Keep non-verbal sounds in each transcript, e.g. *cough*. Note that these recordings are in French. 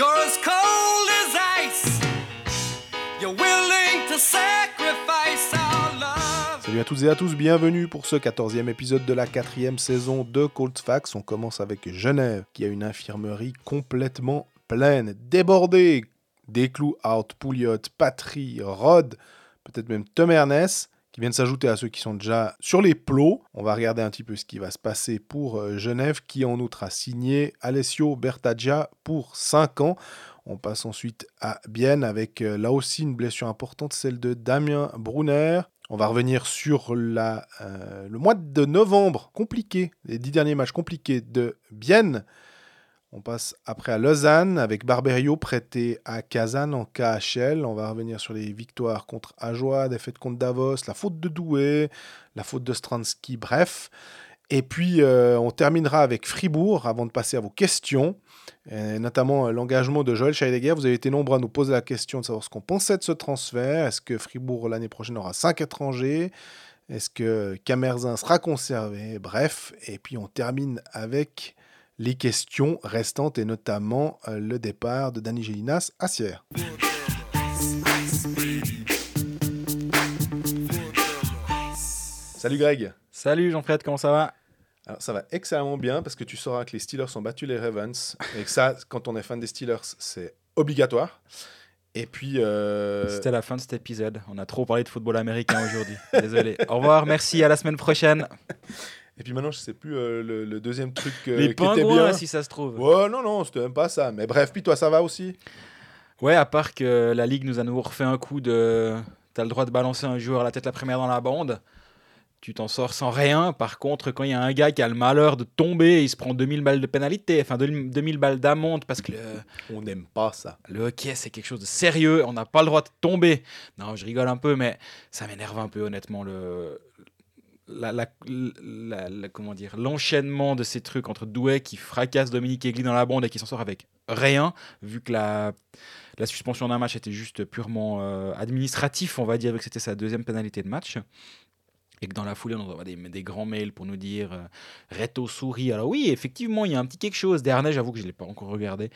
You're as cold as ice. You're willing to sacrifice our love. Salut à toutes et à tous, bienvenue pour ce 14e épisode de la quatrième saison de Cold Facts. On commence avec Genève, qui a une infirmerie complètement pleine, débordée. Des clous out, Pouliot, Patry, Rod, peut-être même Tom Ernest, qui viennent s'ajouter à ceux qui sont déjà sur les plots. On va regarder un petit peu ce qui va se passer pour euh, Genève, qui en outre a signé Alessio Bertaggia pour 5 ans. On passe ensuite à Bienne avec euh, là aussi une blessure importante, celle de Damien Brunner. On va revenir sur euh, le mois de novembre compliqué, les dix derniers matchs compliqués de Bienne. On passe après à Lausanne avec Barberio prêté à Kazan en KHL. On va revenir sur les victoires contre Ajoie, défaite contre Davos, la faute de Douai, la faute de Stransky, bref. Et puis euh, on terminera avec Fribourg avant de passer à vos questions, notamment euh, l'engagement de Joël Scheidegger. Vous avez été nombreux à nous poser la question de savoir ce qu'on pensait de ce transfert. Est-ce que Fribourg l'année prochaine aura 5 étrangers? Est-ce que Camerzin sera conservé? Bref, et puis on termine avec les questions restantes et notamment euh, le départ de Danny Gélinas à Sierre. Salut Greg. Salut Jean-Fred, comment ça va? Alors ça va excellemment bien parce que tu sauras que les Steelers ont battu les Ravens et que ça, quand on est fan des Steelers, c'est obligatoire. Et puis. euh, C'était la fin de cet épisode. On a trop parlé de football américain aujourd'hui. Désolé. Au revoir, merci, à la semaine prochaine. *laughs* Et puis maintenant, je sais plus euh, le, le deuxième truc euh, Les qui était bien. si ça se trouve. Ouais, non, non, c'était même pas ça. Mais bref, puis toi, ça va aussi? Ouais, à part que la Ligue nous a nouveau refait un coup de. T'as le droit de balancer un joueur à la tête la première dans la bande. Tu t'en sors sans rien. Par contre, quand il y a un gars qui a le malheur de tomber, il se prend 2000 balles de pénalité, enfin 2000 balles d'amende parce que le, On n'aime pas ça. le hockey c'est quelque chose de sérieux. On n'a pas le droit de tomber. Non, je rigole un peu, mais ça m'énerve un peu honnêtement le. La, comment dire l'enchaînement de ces trucs entre Douai qui fracasse Dominique Egli dans la bande et qui s'en sort avec rien vu que la, suspension d'un match était juste purement euh, administratif on va dire vu que c'était sa deuxième pénalité de match. Et que dans la foulée on envoie des, des grands mails pour nous dire euh, Reto sourit. Alors oui effectivement il y a un petit quelque chose. Dernay j'avoue que je ne l'ai pas encore regardé.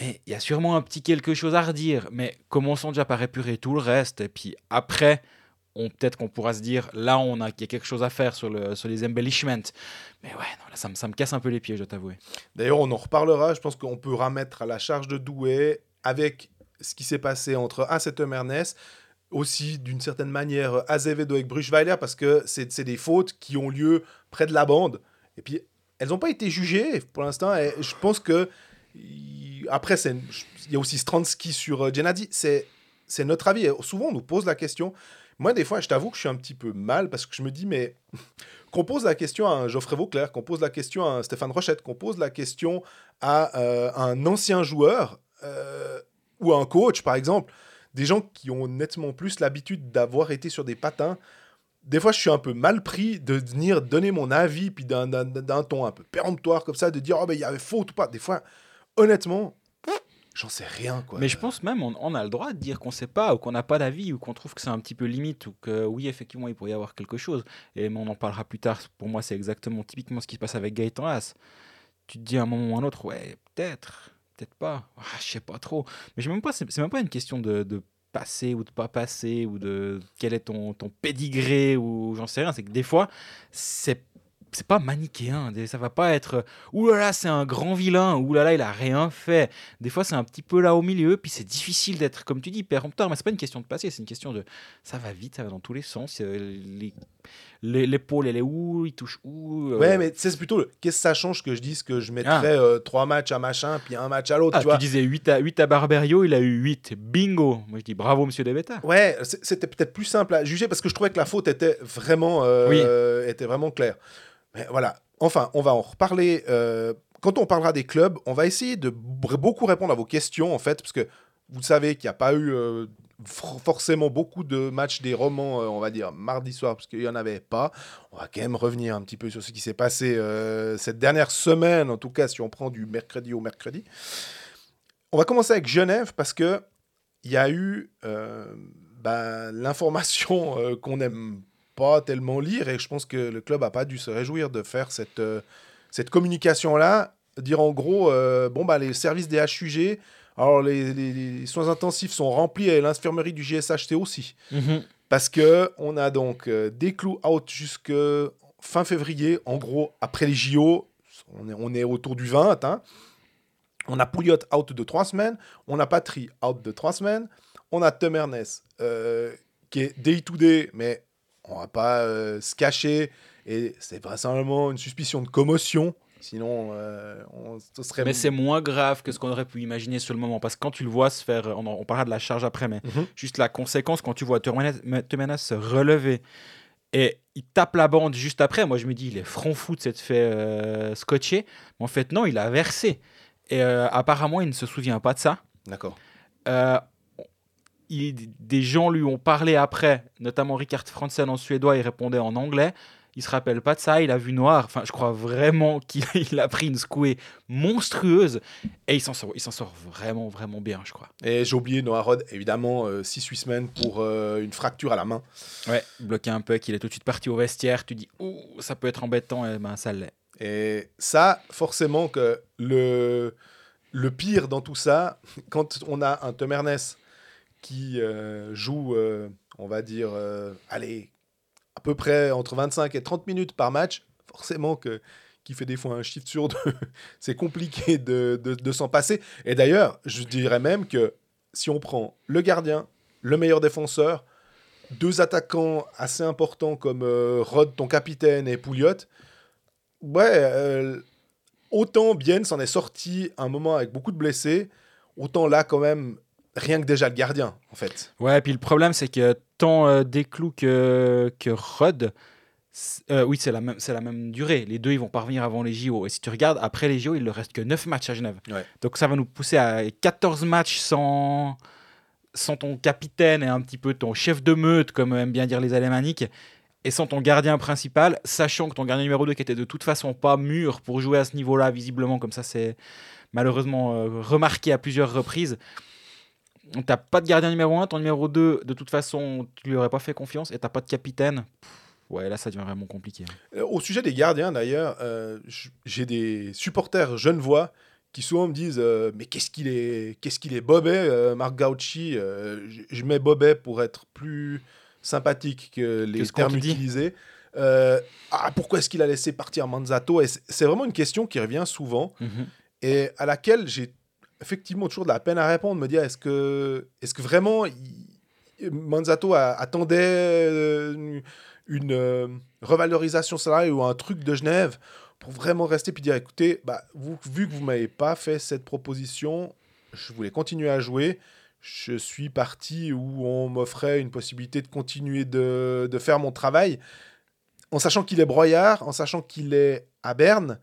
Mais il y a sûrement un petit quelque chose à redire. Mais commençons déjà par épurer tout le reste. Et puis après peut-être qu'on pourra se dire là on a qu'il y a quelque chose à faire sur, sur les embellishments mais ouais là, ça, me, ça me casse un peu les pieds je dois t'avouer D'ailleurs, on en reparlera. Je pense qu'on peut remettre à la charge de Douai avec ce qui s'est passé entre Assetum Ernest, aussi d'une certaine manière Azevedo avec Bruchweiler, parce que c'est des fautes qui ont lieu près de la bande. Et puis, elles n'ont pas été jugées pour l'instant. Et je pense que. Après, il y a aussi Stransky sur euh, Gennady. C'est notre avis. Et souvent, on nous pose la question. Moi, des fois, je t'avoue que je suis un petit peu mal parce que je me dis, mais *laughs* qu'on pose la question à un Geoffrey Vauclair, qu'on pose la question à un Stéphane Rochette, qu'on pose la question à euh, un ancien joueur euh, ou à un coach, par exemple, des gens qui ont nettement plus l'habitude d'avoir été sur des patins. Des fois, je suis un peu mal pris de venir donner mon avis, puis d'un- ton un peu péremptoire comme ça, de dire, oh, ben, il y avait faute ou pas. Des fois, honnêtement, j'en sais rien, quoi. Mais je pense même on, a le droit de dire qu'on sait pas ou qu'on n'a pas d'avis ou qu'on trouve que c'est un petit peu limite ou que oui effectivement il pourrait y avoir quelque chose. Et on en parlera plus tard. Pour moi c'est exactement typiquement ce qui se passe avec Gaëtan Haas tu te dis à un moment ou à un autre ouais peut-être peut-être pas. Ah, je sais pas trop. Mais même pas c'est même pas une question de, de passer ou de pas passer ou de quel est ton, ton pédigré ou j'en sais rien. C'est que des fois c'est c'est pas manichéen, ça va pas être ouh là là c'est un grand vilain, ouh là là il a rien fait, des fois, c'est un petit peu là au milieu, puis c'est difficile d'être, comme tu dis, péremptoire, mais c'est pas une question de passer, c'est une question de ça va vite, ça va dans tous les sens. euh, les- les- L'épaule, elle est où Il touche où euh, Ouais, mais c'est plutôt le qu'est-ce que ça change que je dise que je mettrais euh, trois matchs à machin, puis un match à l'autre, Ah, tu tu vois. disais 8 à, 8 à Barberio, il a eu 8. Bingo Moi, je dis bravo, monsieur Debetta. Ouais, c'était peut-être plus simple à juger parce que je trouvais que la faute était vraiment, euh, était vraiment claire. Mais voilà. Enfin, on va en reparler. euh, quand on parlera des clubs, on va essayer de beaucoup répondre à vos questions, en fait, parce que vous savez qu'il n'y a pas eu euh, for- forcément beaucoup de matchs des romans, euh, on va dire, mardi soir, parce qu'il n'y en avait pas. On va quand même revenir un petit peu sur ce qui s'est passé cette dernière semaine, en tout cas, si on prend du mercredi au mercredi. On va commencer avec Genève, parce que il y a eu ben, l'information qu'on n'aime pas tellement lire et je pense que le club n'a pas dû se réjouir de faire cette, euh, cette communication-là. dire en gros, euh, bon, bah, les services des HUG, alors les, les- les soins intensifs sont remplis et l'infirmerie du GSHT aussi. Parce que on a donc euh, des clous out jusque fin février, en gros, après les JO, on est, on est autour du 20. hein. On a Pouliot out de 3 semaines, on a Patry out de 3 semaines, on a Tom Ernest euh, qui est day to day, mais on va pas euh, se cacher, et c'est vraisemblablement une suspicion de commotion, sinon euh, on, ce serait... Mais c'est moins grave que ce qu'on aurait pu imaginer sur le moment. Parce que quand tu le vois se faire, on, on parlera de la charge après, mais Mhm. juste la conséquence, quand tu vois Temenas se relever et il tape la bande juste après, moi je me dis, il est front fou de s'être fait euh, scotcher. Mais en fait, non, il a versé. Et euh, apparemment, il ne se souvient pas de ça. D'accord. Euh, il- des gens lui ont parlé après, notamment Richard Franzen en suédois, il répondait en anglais. Il se rappelle pas de ça, il a vu noir. Enfin, je crois vraiment *laughs* qu'il il a pris une secouée monstrueuse et il s'en sort, il s'en sort vraiment, vraiment bien, je crois. Et j'ai oublié Noah Rod, évidemment, 6-8 semaines pour euh, une fracture à la main. Ouais, bloqué un peu, qu'il est tout de suite parti au vestiaire. Tu dis, ouh, ça peut être embêtant, et ben ça l'est. Et ça, forcément, que le, le pire dans tout ça, *laughs* quand on a un Tom Ernest qui euh, joue, euh, on va dire, euh, allez, à peu près entre 25 et 30 minutes par match, forcément que qui fait des fois un shift sur deux, *laughs* c'est compliqué de, de- de s'en passer. Et d'ailleurs, je dirais même que si on prend le gardien, le meilleur défenseur, deux attaquants assez importants comme Rod, ton capitaine, et Pouliot, ouais, autant Bien s'en est sorti un moment avec beaucoup de blessés, autant là, quand même, rien que déjà le gardien, en fait. Ouais, puis le problème, c'est que tant euh, Desclous que, que euh, oui, c'est la, même, c'est la même durée. Les deux, ils vont pas revenir avant les JO. Et si tu regardes, après les JO, il ne reste que 9 matchs à Genève. Ouais. Donc ça va nous pousser à 14 matchs sans, sans ton capitaine et un petit peu ton chef de meute, comme aiment bien dire les Alémaniques, et sans ton gardien principal, sachant que ton gardien numéro 2, qui était de toute façon pas mûr pour jouer à ce niveau-là, visiblement, comme ça c'est malheureusement euh, remarqué à plusieurs reprises. T'as pas de gardien numéro 1, ton numéro 2, de toute façon, tu lui aurais pas fait confiance, et t'as pas de capitaine. Ouais, là, ça devient vraiment compliqué. Euh, Au sujet des gardiens, d'ailleurs, euh, j'ai des supporters genevois qui souvent me disent euh, Mais qu'est-ce qu'il est, qu'est-ce qu'il est bobet, euh, Marc Gauchi euh, je- mets bobet pour être plus sympathique que les Que termes utilisés. Ah, pourquoi est-ce qu'il a laissé partir Manzato? C'est c'est vraiment une question qui revient souvent et à laquelle j'ai effectivement toujours de la peine à répondre, me dire est-ce que, est que vraiment Manzato a- attendait euh, une, une, euh, revalorisation salariale ou un truc de Genève pour vraiment rester puis dire écoutez, bah, vous, vu que vous m'avez pas fait cette proposition, je voulais continuer à jouer. Je suis parti où on m'offrait une possibilité de continuer de, de faire mon travail. En sachant qu'il est broyard, en sachant qu'il est à Berne,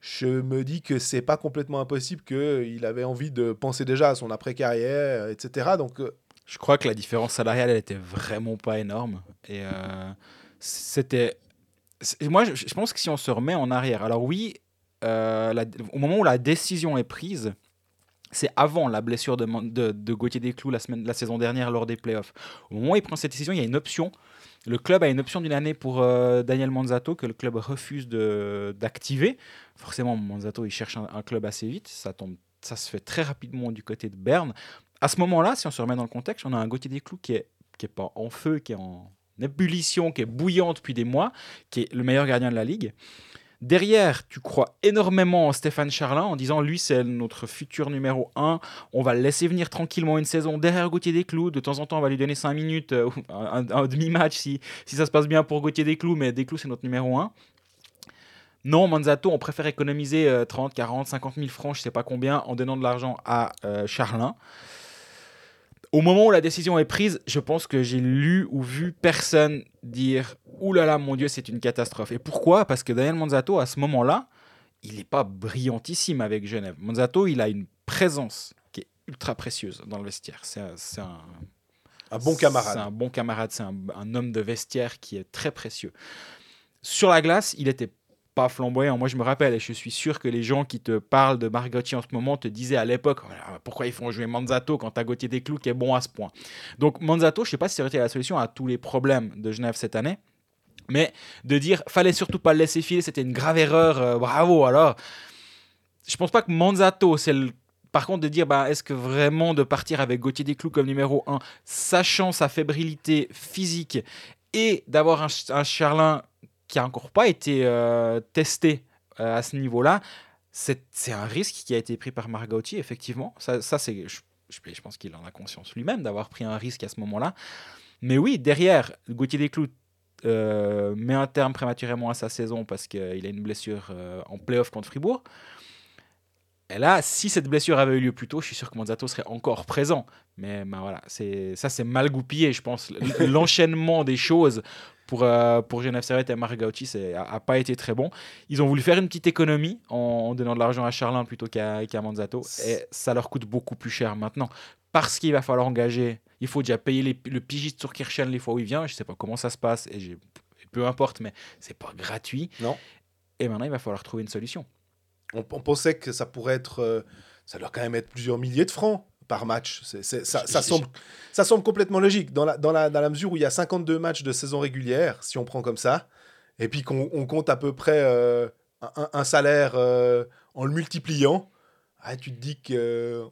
je me dis que c'est pas complètement impossible qu'il avait envie de penser déjà à son après-carrière, etc. Donc, euh, Je crois que la différence salariale, elle était vraiment pas énorme. Et euh, c'était. Moi, je, pense que si on se remet en arrière, alors oui, euh, au moment où la décision est prise, c'est avant la blessure de, de, de Gauthier Desclous la, semaine, la saison dernière lors des playoffs. Au moment où il prend cette décision, il y a une option. Le club a une option d'une année pour euh, Daniel Manzato que le club refuse d'activer. Forcément, Manzato, il cherche un, club assez vite. Ça, tombe, ça se fait très rapidement du côté de Berne. À ce moment-là, si on se remet dans le contexte, on a un Gauthier Desclous qui qui est pas en feu, qui est en ébullition, qui est bouillant depuis des mois, qui est le meilleur gardien de la ligue. Derrière, tu crois énormément en Stéphane Charlin en disant lui, c'est notre futur numéro 1. On va le laisser venir tranquillement une saison derrière Gauthier Desclous. De temps en temps, on va lui donner 5 minutes, euh, un, demi-match si, si ça se passe bien pour Gauthier Desclous, mais Desclous, c'est notre numéro 1. Non, Manzato, on préfère économiser euh, 30, 40, 50 000 francs, je sais pas combien, en donnant de l'argent à euh, Charlin. Au moment où la décision est prise, je pense que j'ai lu ou vu personne dire Ouh là là, mon Dieu, c'est une catastrophe. Et pourquoi? Parce que Daniel Manzato, à ce moment-là, il n'est pas brillantissime avec Genève. Manzato, il a une présence qui est ultra précieuse dans le vestiaire. C'est un, c'est un- un bon c'est camarade. un bon camarade, c'est un, un homme de vestiaire qui est très précieux. Sur la glace, il était pas flamboyant. Moi, je me rappelle, et je suis sûr que les gens qui te parlent de Margotti en ce moment te disaient à l'époque Ah, pourquoi ils font jouer Manzato quand t'as Gauthier Desclous qui est bon à ce point? Donc, Manzato, je sais pas si ça aurait la solution à tous les problèmes de Genève cette année. Mais de dire, fallait surtout pas le laisser filer, c'était une grave erreur, euh, bravo alors. je pense pas que Manzato, c'est le. Par contre, de dire, bah, est-ce que vraiment de partir avec Gauthier Desclous comme numéro 1, sachant sa fébrilité physique et d'avoir un, un Charlin qui a encore pas été euh, testé euh, à ce niveau-là, c'est un risque qui a été pris par Marc effectivement. Ça, ça c'est, je pense qu'il en a conscience lui-même d'avoir pris un risque à ce moment-là. Mais oui, derrière, Gauthier Desclous euh, met un terme prématurément à sa saison parce qu'il a une blessure euh, en playoff contre Fribourg. Et là, si cette blessure avait eu lieu plus tôt, je suis sûr que Manzato serait encore présent. Mais ben voilà, c'est ça c'est mal goupillé, je pense. *laughs* L'enchaînement des choses pour, euh, pour Genève Servette et Marc Gauchi c'est- a, a pas été très bon. Ils ont voulu faire une petite économie en, en donnant de l'argent à Charlin plutôt qu'à qu'à Manzato. Et ça leur coûte beaucoup plus cher maintenant. Parce qu'il va falloir engager, il faut déjà payer les- le pigiste sur Kirchen les fois où il vient. Je sais pas comment ça se passe, et peu importe, mais c'est pas gratuit. Non. Et maintenant, il va falloir trouver une solution. On, on pensait que ça pourrait être. euh, ça doit quand même être plusieurs milliers de francs par match. Ça, semble, ça semble complètement logique. Dans la, dans, la, dans la mesure où il y a 52 matchs de saison régulière, si on prend comme ça, et puis qu'on on compte à peu près euh, un, un salaire euh, en le multipliant, ah, tu te dis qu'on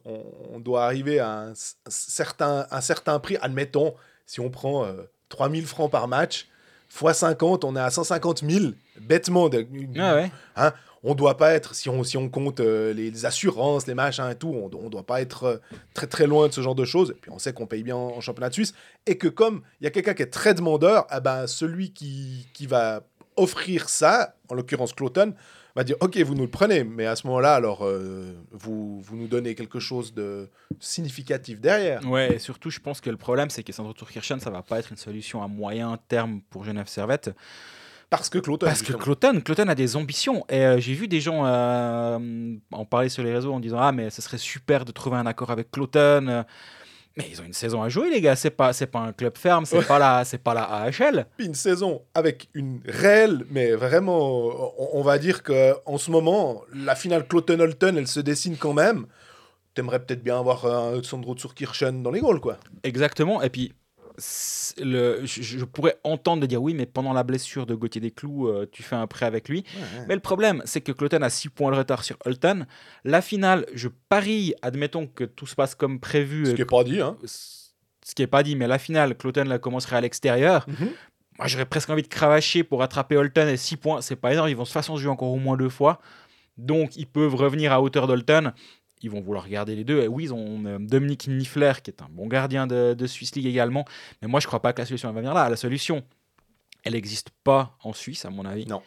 on doit arriver à un, certain, un certain prix. Admettons, si on prend euh, 3000 francs par match, fois 50, on est à 150 000, bêtement. de- Ah ouais. On doit pas être, si on, si on compte euh, les, assurances, les machins et tout, on, on doit pas être euh, très très loin de ce genre de choses. Et puis on sait qu'on paye bien en, championnat de Suisse. Et que comme il y a quelqu'un qui est très demandeur, eh ben, celui qui, qui va offrir ça, en l'occurrence Cloton, va dire Ok, vous nous le prenez, mais à ce moment-là, alors euh, vous, vous nous donnez quelque chose de significatif derrière. Ouais, et surtout, je pense que le problème, c'est que Sandro Kirchen, ça va pas être une solution à moyen terme pour Genève Servette. Parce que Cloton. Parce que. Cloton, Cloton a des ambitions. Et euh, j'ai vu des gens euh, en parler sur les réseaux en disant Ah, mais ce serait super de trouver un accord avec Cloton. euh. Mais ils ont une saison à jouer, les gars. C'est pas, c'est pas un club ferme, c'est Ouais. pas la, c'est pas la AHL. Puis une saison avec une réelle, mais vraiment, on, on va dire que en ce moment, la finale Cloton-Holton, elle se dessine quand même. T'aimerais peut-être bien avoir un Sandro Kirchen dans les goals, quoi. Exactement. Et puis, le, je, je pourrais entendre de dire oui, mais pendant la blessure de Gauthier Desclous, euh, tu fais un prêt avec lui. Mais le problème, c'est que Cloton a 6 points de retard sur Holton. La finale, je parie, admettons que tout se passe comme prévu. Ce qui est pas dit, hein. ce qui n'est pas dit, mais la finale, Cloton la commencerait à l'extérieur. Mhm. Moi, j'aurais presque envie de cravacher pour attraper Holton et 6 points. C'est pas énorme. Ils vont toute façon se jouer encore au moins deux fois. Donc, ils peuvent revenir à hauteur d'Holton. Ils vont vouloir garder les deux. Et oui, ils ont Dominique Niffler, qui est un bon gardien de, de Swiss League également. Mais moi, je crois pas que la solution elle va venir là. La solution, elle n'existe pas en Suisse, à mon avis. Non.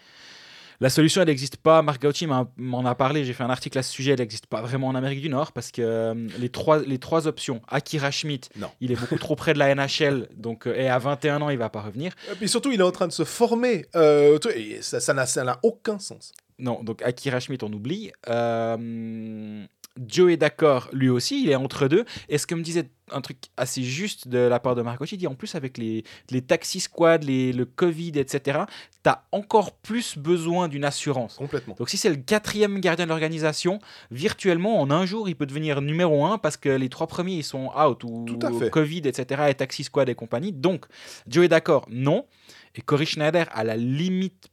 La solution, elle n'existe pas. Marc Gauchi m'en m'en a parlé. J'ai fait un article à ce sujet. Elle n'existe pas vraiment en Amérique du Nord parce que euh, les, trois, les trois options, Akira Schmidt, Non. il est beaucoup trop près de la NHL. Donc, euh, et à 21 ans, il va pas revenir. Et puis surtout, il est en train de se former. euh, tout- et ça ça n'a ça n'a aucun sens. Non, donc Akira Schmidt, on oublie. Euh, Joe est d'accord, lui aussi, il est entre deux. Et ce que me disait un truc assez juste de la part de Marc Gauchi, il dit en plus avec les, les taxi squads, les, le Covid, etc., tu as encore plus besoin d'une assurance. Complètement. Donc si c'est le quatrième gardien de l'organisation, virtuellement en un jour il peut devenir numéro un parce que les trois premiers ils sont out ou Tout à fait. Covid etc et Taxi Squad et compagnie. Donc Joe est d'accord, non. Et Cory Schneider à la limite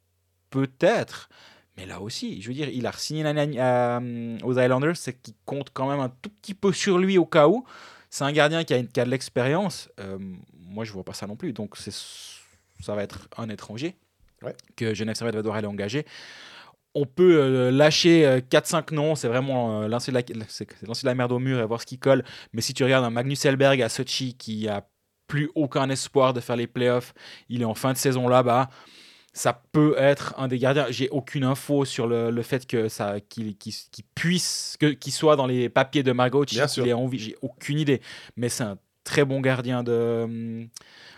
peut-être. Mais là aussi, je veux dire, il a signé euh, aux Islanders, c'est qu'il compte quand même un tout petit peu sur lui au cas où. C'est un gardien qui a, une- qui a de l'expérience. Euh, moi, je vois pas ça non plus. Donc, ça va être un étranger Ouais. que Genève Servette va devoir aller engager. On peut euh, lâcher euh, 4-5 noms, c'est vraiment lancer, de la, c'est- c'est lancer de la merde au mur et voir ce qui colle. Mais si tu regardes un Magnus Elberg à Sochi qui a plus aucun espoir de faire les playoffs, il est en fin de saison là-bas. Ça peut être un des gardiens. J'ai aucune info sur le, le fait que ça qu'il qu'il puisse que qu'il soit dans les papiers de Margot. Bien sûr. qu'il ait envie. J'ai aucune idée. Mais c'est un très bon gardien de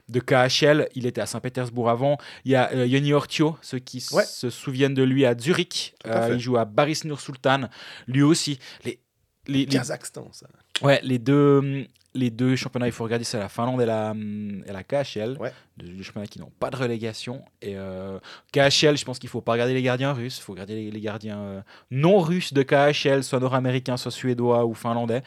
de KHL. Il était à Saint-Pétersbourg avant. Il y a euh, Yoni Ortio, ceux qui Ouais. se souviennent de lui à Zurich. À Euh, il joue à Baris Nur Sultan. Lui aussi. Les, les, les- Kazakhstan, ça. Ouais, les deux, les deux championnats, il faut regarder, c'est la Finlande et la, et la KHL. Ouais. Deux, championnats qui n'ont pas de relégation. Et euh, KHL, je pense qu'il faut pas regarder les gardiens russes, il faut regarder les, les gardiens euh, non russes de KHL, soit nord-américains, soit suédois ou finlandais.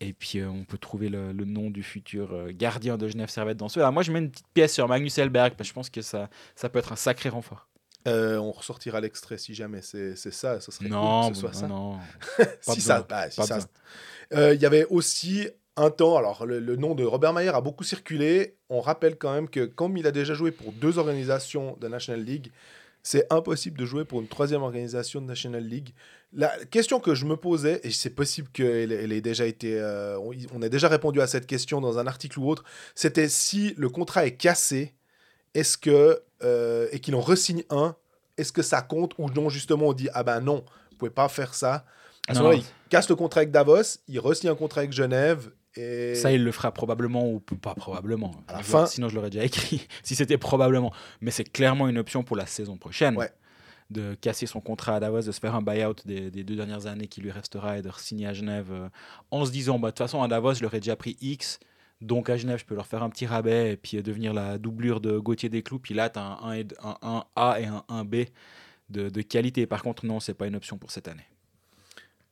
Et puis euh, on peut trouver le, le nom du futur gardien de Genève Servette dans ceux-là. Moi, je mets une petite pièce sur Magnus Elberg, parce que je pense que ça, ça peut être un sacré renfort. Euh, on ressortira l'extrait si jamais c'est ça, ça serait Non, cool que ce bon, soit ça. non. *laughs* si ça, bah, si ça-. Euh, Il y avait aussi un temps, alors le, le nom de Robert Mayer a beaucoup circulé. On rappelle quand même que comme il a déjà joué pour deux organisations de National League, c'est impossible de jouer pour une troisième organisation de National League. La question que je me posais, et c'est possible qu'elle elle ait déjà été, euh, on, a déjà répondu à cette question dans un article ou autre, c'était si le contrat est cassé, est-ce que euh, et qu'il en resigne un, est-ce que ça compte ou non justement on dit ah ben non, vous pouvez pas faire ça. À ce Non. moment-là, il casse le contrat avec Davos, il re-signe un contrat avec Genève et Ça, il le fera probablement ou pas probablement. À la Je- fin- Sinon, je l'aurais déjà écrit. *laughs* si c'était probablement. Mais c'est clairement une option pour la saison prochaine. Ouais. De casser son contrat à Davos, de se faire un buyout des, des deux dernières années qui lui restera et de signer à Genève euh, en se disant bah, de toute façon, à Davos, je leur ai déjà pris X. Donc à Genève, je peux leur faire un petit rabais et puis euh, devenir la doublure de Gauthier Desclous. Puis là, tu as un 1, et d- un 1A et un 1B de, de qualité. Par contre, non, c'est pas une option pour cette année.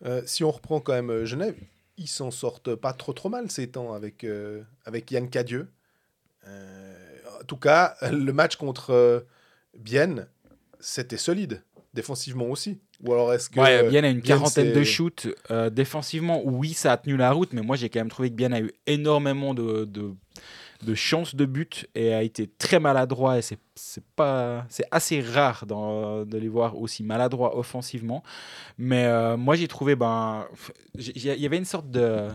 Euh, si on reprend quand même euh, Genève, ils s'en sortent pas trop trop mal ces temps avec, euh, avec Yann Cadieux. Euh, en tout cas, le match contre euh, Bienne, c'était solide, défensivement aussi. Ou alors est-ce que. Ouais, Bien a une Bienne, quarantaine de shoots. Euh, défensivement, oui, ça a tenu la route, mais moi j'ai quand même trouvé que Bien a eu énormément de, de, de chances de but et a été très maladroit. Et c'est pas c'est assez rare de les voir aussi maladroits offensivement. Mais euh, moi j'ai trouvé ben il y avait une sorte de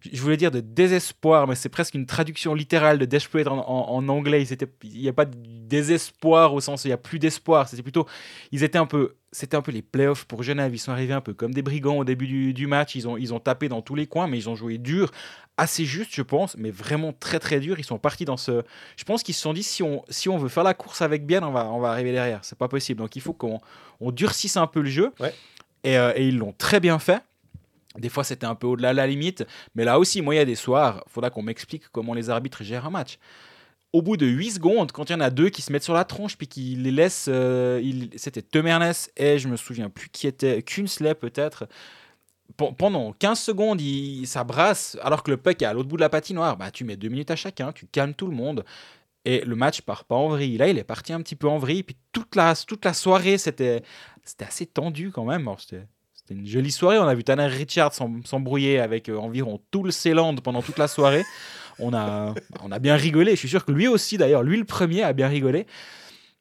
je voulais dire de désespoir, mais c'est presque une traduction littérale de desperate en, en- anglais. Il n'y a pas de désespoir au sens où il n'y a plus d'espoir. C'était plutôt, ils étaient un peu, c'était un peu les playoffs pour Genève. Ils sont arrivés un peu comme des brigands au début du, du match. Ils ont, ils ont tapé dans tous les coins, mais ils ont joué dur, assez juste, je pense, mais vraiment très très dur. Ils sont partis dans ce, je pense qu'ils se sont dit si on, si on veut faire la course avec bien, on va, on va arriver derrière. C'est pas possible. Donc il faut qu'on on durcisse un peu le jeu. Ouais. Et, euh, et ils l'ont très bien fait. Des fois, c'était un peu au-delà de la limite. Mais là aussi, moi, il y a des soirs, il faudra qu'on m'explique comment les arbitres gèrent un match. Au bout de 8 secondes, quand il y en a deux qui se mettent sur la tronche, puis qui les laissent. euh, C'était Temernes et je me souviens plus qui était. Kunsley, peut-être. Pen- Pendant 15 secondes, il, ça brasse, alors que le puck est à l'autre bout de la patinoire. Bah, tu mets deux minutes à chacun, tu calmes tout le monde. Et le match part pas en vrille. Là, il est parti un petit peu en vrille. Puis toute la, toute la soirée, c'était assez tendu quand même. C'était une jolie soirée. On a vu Tanner Richard s'em- s'embrouiller avec euh, environ tout le Ceyland pendant toute la soirée. On a, bien rigolé. Je suis sûr que lui aussi, d'ailleurs, lui le premier, a bien rigolé.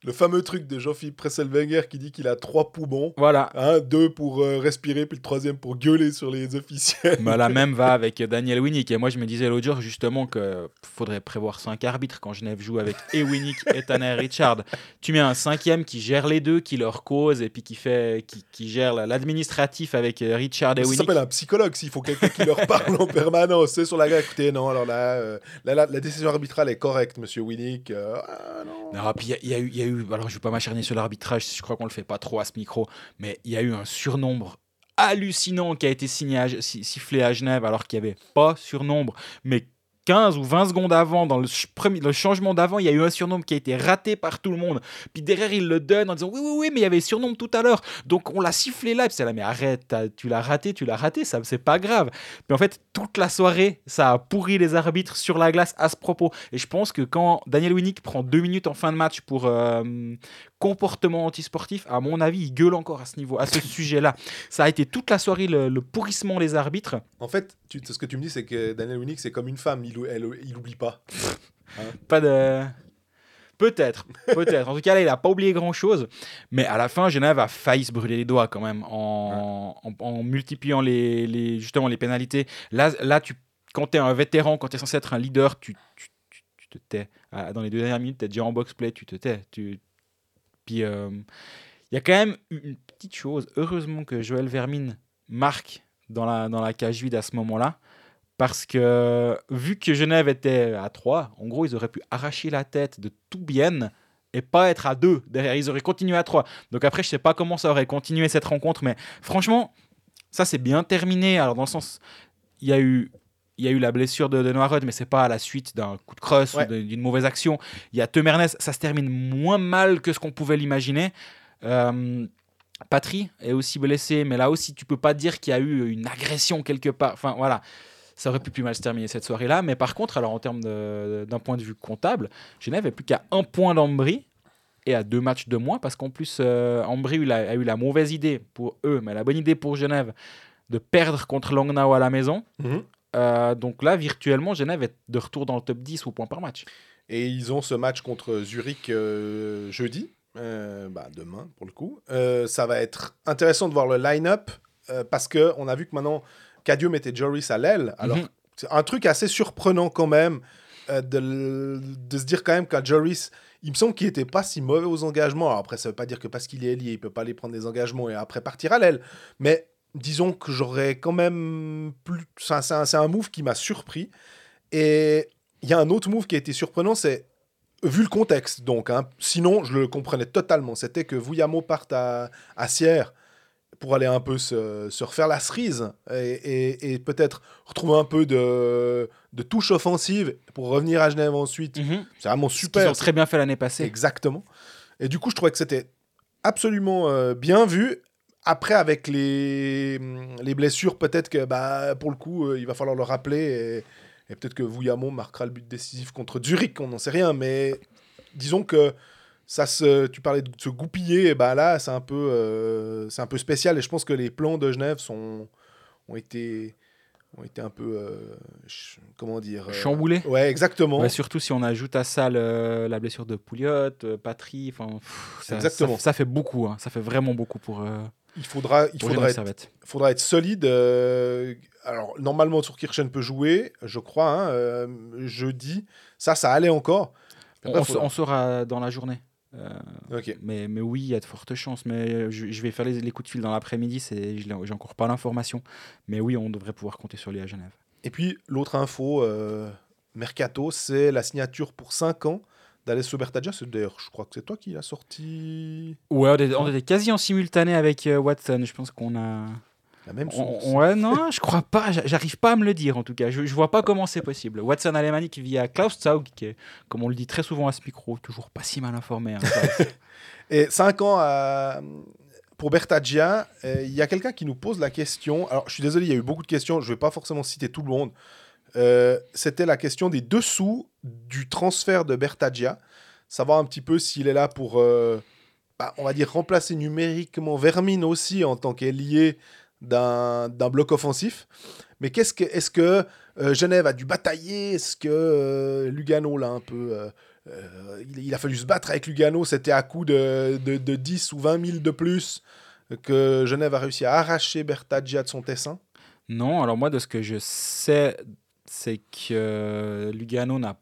Le fameux truc de Jean-Philippe Presselwenger qui dit qu'il a trois poumons. Voilà. Un, deux pour euh, respirer, puis le troisième pour gueuler sur les officiels. Mais la *laughs* même va avec Daniel Winnick. Et moi, je me disais l'autre jour, justement, qu'il faudrait prévoir cinq arbitres quand Genève joue avec et Winnick et Tanner Richard. Tu mets un cinquième qui gère les deux, qui leur cause, et puis qui, fait, qui, qui gère la- l'administratif avec euh, Richard et Ça Winnick. s'appelle un psychologue s'il faut quelqu'un qui leur parle en permanence. C'est sur la gueule. Écoutez, non, alors là, euh, là, la décision arbitrale est correcte, monsieur Winnick. Euh, ah, non. Non, puis il y, a- il y a eu- il y a eu, alors je vais pas m'acharner sur l'arbitrage, je crois qu'on le fait pas trop à ce micro, mais il y a eu un surnombre hallucinant qui a été sifflé à Genève alors qu'il n'y avait pas surnombre, mais 15 ou 20 secondes avant, dans le, premier, le changement d'avant, il y a eu un surnombre qui a été raté par tout le monde. Puis derrière, il le donne en disant oui, oui, oui, mais il y avait surnombre tout à l'heure. Donc on l'a sifflé là. Puis c'est là, mais arrête, tu l'as raté, tu l'as raté, ça c'est pas grave. Puis en fait, toute la soirée, ça a pourri les arbitres sur la glace à ce propos. Et je pense que quand Daniel Winnick prend deux minutes en fin de match pour euh, comportement antisportif, à mon avis, il gueule encore à ce niveau, à ce *laughs* sujet-là. Ça a été toute la soirée le, le pourrissement des arbitres. En fait, tu, ce que tu me dis, c'est que Daniel Winnick, c'est comme une femme. Il, elle, il oublie pas. *laughs* Pas de. Peut-être, peut-être. En tout cas, là, il n'a pas oublié grand-chose. Mais à la fin, Genève a failli se brûler les doigts quand même en, en, en multipliant les, les, justement les pénalités. Là, là tu, quand tu es un vétéran, quand tu es censé être un leader, tu, tu, tu- tu te tais. Ah, Dans les deux dernières minutes, tu es déjà en box-play, tu te tais. Tu... Euh, il y a quand même une petite chose. Heureusement que Joël Vermine marque dans la, cage vide à ce moment-là. Parce que vu que Genève était à 3, en gros, ils auraient pu arracher la tête de tout bien et pas être à 2 derrière. Ils auraient continué à 3. Donc après, je sais pas comment ça aurait continué cette rencontre, mais franchement, ça c'est bien terminé. Alors dans le sens, il y a eu, il y a eu la blessure de, de Noirod, mais c'est pas à la suite d'un coup de crosse Ouais. ou d'une mauvaise action. Il y a Temernes, ça se termine moins mal que ce qu'on pouvait l'imaginer. Euh, Patry est aussi blessé, mais là aussi, tu peux pas dire qu'il y a eu une agression quelque part. Enfin, voilà. Ça aurait pu plus mal se terminer cette soirée-là. Mais par contre, alors en termes d'un point de vue comptable, Genève est plus qu'à un point d'Ambry et à deux matchs de moins, parce qu'en plus, euh, Ambry a, a eu la mauvaise idée pour eux, mais la bonne idée pour Genève de perdre contre Langnau à la maison. Mhm. Euh, donc là, virtuellement, Genève est de retour dans le top 10 au point par match. Et ils ont ce match contre Zurich euh, jeudi, euh, bah, demain pour le coup. Ça va être intéressant de voir le line-up parce que on a vu que maintenant Cadio mettait Joris à l'aile. Alors Mhm. c'est un truc assez surprenant quand même de, se dire quand même qu'un Joris, il me semble qu'il était pas si mauvais aux engagements. Alors après, ça veut pas dire que parce qu'il est ailier, il peut pas aller prendre des engagements et après partir à l'aile. Mais disons que j'aurais quand même plus. C'est un, c'est c'est move qui m'a surpris. Et il y a un autre move qui a été surprenant, c'est vu le contexte. Donc, hein, sinon, je le comprenais totalement. C'était que Vuyamo parte à, à Sierre pour aller un peu se, se refaire la cerise et, et- et peut-être retrouver un peu de, de touche offensive pour revenir à Genève ensuite. C'est vraiment Ce qu'ils super. ont très bien fait l'année passée. Exactement. Et du coup, je trouvais que c'était absolument euh, bien vu. Après, avec les, les blessures, peut-être que bah, pour le coup, euh, il va falloir le rappeler. Et, peut-être que Vuyamo marquera le but décisif contre Zurich, on n'en sait rien. Mais disons que ça se, tu parlais de se goupiller, et bah là, c'est un, peu, euh, c'est un peu spécial. Et je pense que les plans de Genève sont, ont, été, ont été un peu. euh, comment dire euh, Chamboulé. Ouais, exactement. Ouais, surtout si on ajoute à ça le- la blessure de Pouliot, euh, Patry, enfin, ça, Exactement. ça, ça fait beaucoup, hein. ça fait vraiment beaucoup pour, euh, il faudra, il pour faudra être faudra être solide. alors, normalement, Kirchen peut jouer, je crois, hein, jeudi. Ça, ça allait encore. Après, on, faudra- on saura dans la journée. Euh, Ok. mais, mais oui, il y a de fortes chances. Mais je, je vais faire les, les coups de fil dans l'après-midi. J'ai encore pas l'information. Mais oui, on devrait pouvoir compter sur lui à Genève. Et puis, l'autre info, euh, Mercato, c'est la signature pour 5 ans d'Alessio Bertaggia. C'est D'ailleurs, je crois que c'est toi qui l'as sorti Ouais, on était, on était quasi en simultané avec euh, Watson. Je pense qu'on a. la même on- source. ouais, non, je crois pas. j'a- J'arrive pas à me le dire en tout cas. Je, je vois pas comment c'est possible. Watson alémanique via Klaus Zaug, qui est, comme on le dit très souvent à ce micro, toujours pas si mal informé. hein. *laughs* Et 5 ans à- pour Bertaggia, euh, il y a quelqu'un qui nous pose la question. Alors, je suis désolé, il y a eu beaucoup de questions. Je ne vais pas forcément citer tout le monde. Euh, C'était la question des dessous du transfert de Bertaggia. Savoir un petit peu s'il est là pour, euh, bah, on va dire, remplacer numériquement Vermine aussi en tant qu'ailier d'un bloc offensif. Mais qu'est-ce que, est-ce que euh, Genève a dû batailler? Est-ce que euh, Lugano l'a un peu. euh, il, a fallu se battre avec Lugano, c'était à coup de, de, de 10 ou 20 000 de plus que Genève a réussi à arracher Bertaggia de son Tessin. non, alors moi, de ce que je sais, c'est que Lugano n'a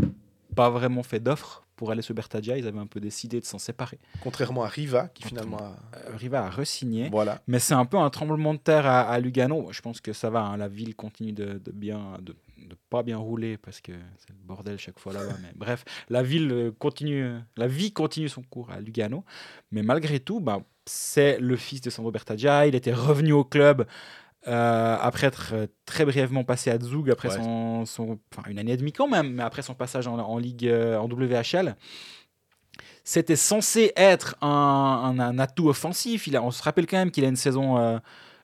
pas vraiment fait d'offre pour aller sur Bertaggia. Ils avaient un peu décidé de s'en séparer. Contrairement à Riva, qui finalement a... Euh, Riva a re-signé. Voilà. Mais c'est un peu un tremblement de terre à, à Lugano. Je pense que ça va. hein, La ville continue de, de bien, de, de pas bien rouler parce que c'est le bordel chaque fois là-bas. Mais bref, la ville euh, continue, la vie continue son cours à Lugano. Mais malgré tout, bah, c'est le fils de Sandro Bertaggia. Il était revenu au club. Euh, après être euh, très brièvement passé à Zug, après Ouais. son, son- enfin, une année et demie quand même, mais après son passage en, en Ligue, euh, en WHL, c'était censé être un, un- un atout offensif. Il a, on se rappelle quand même qu'il a une saison, euh,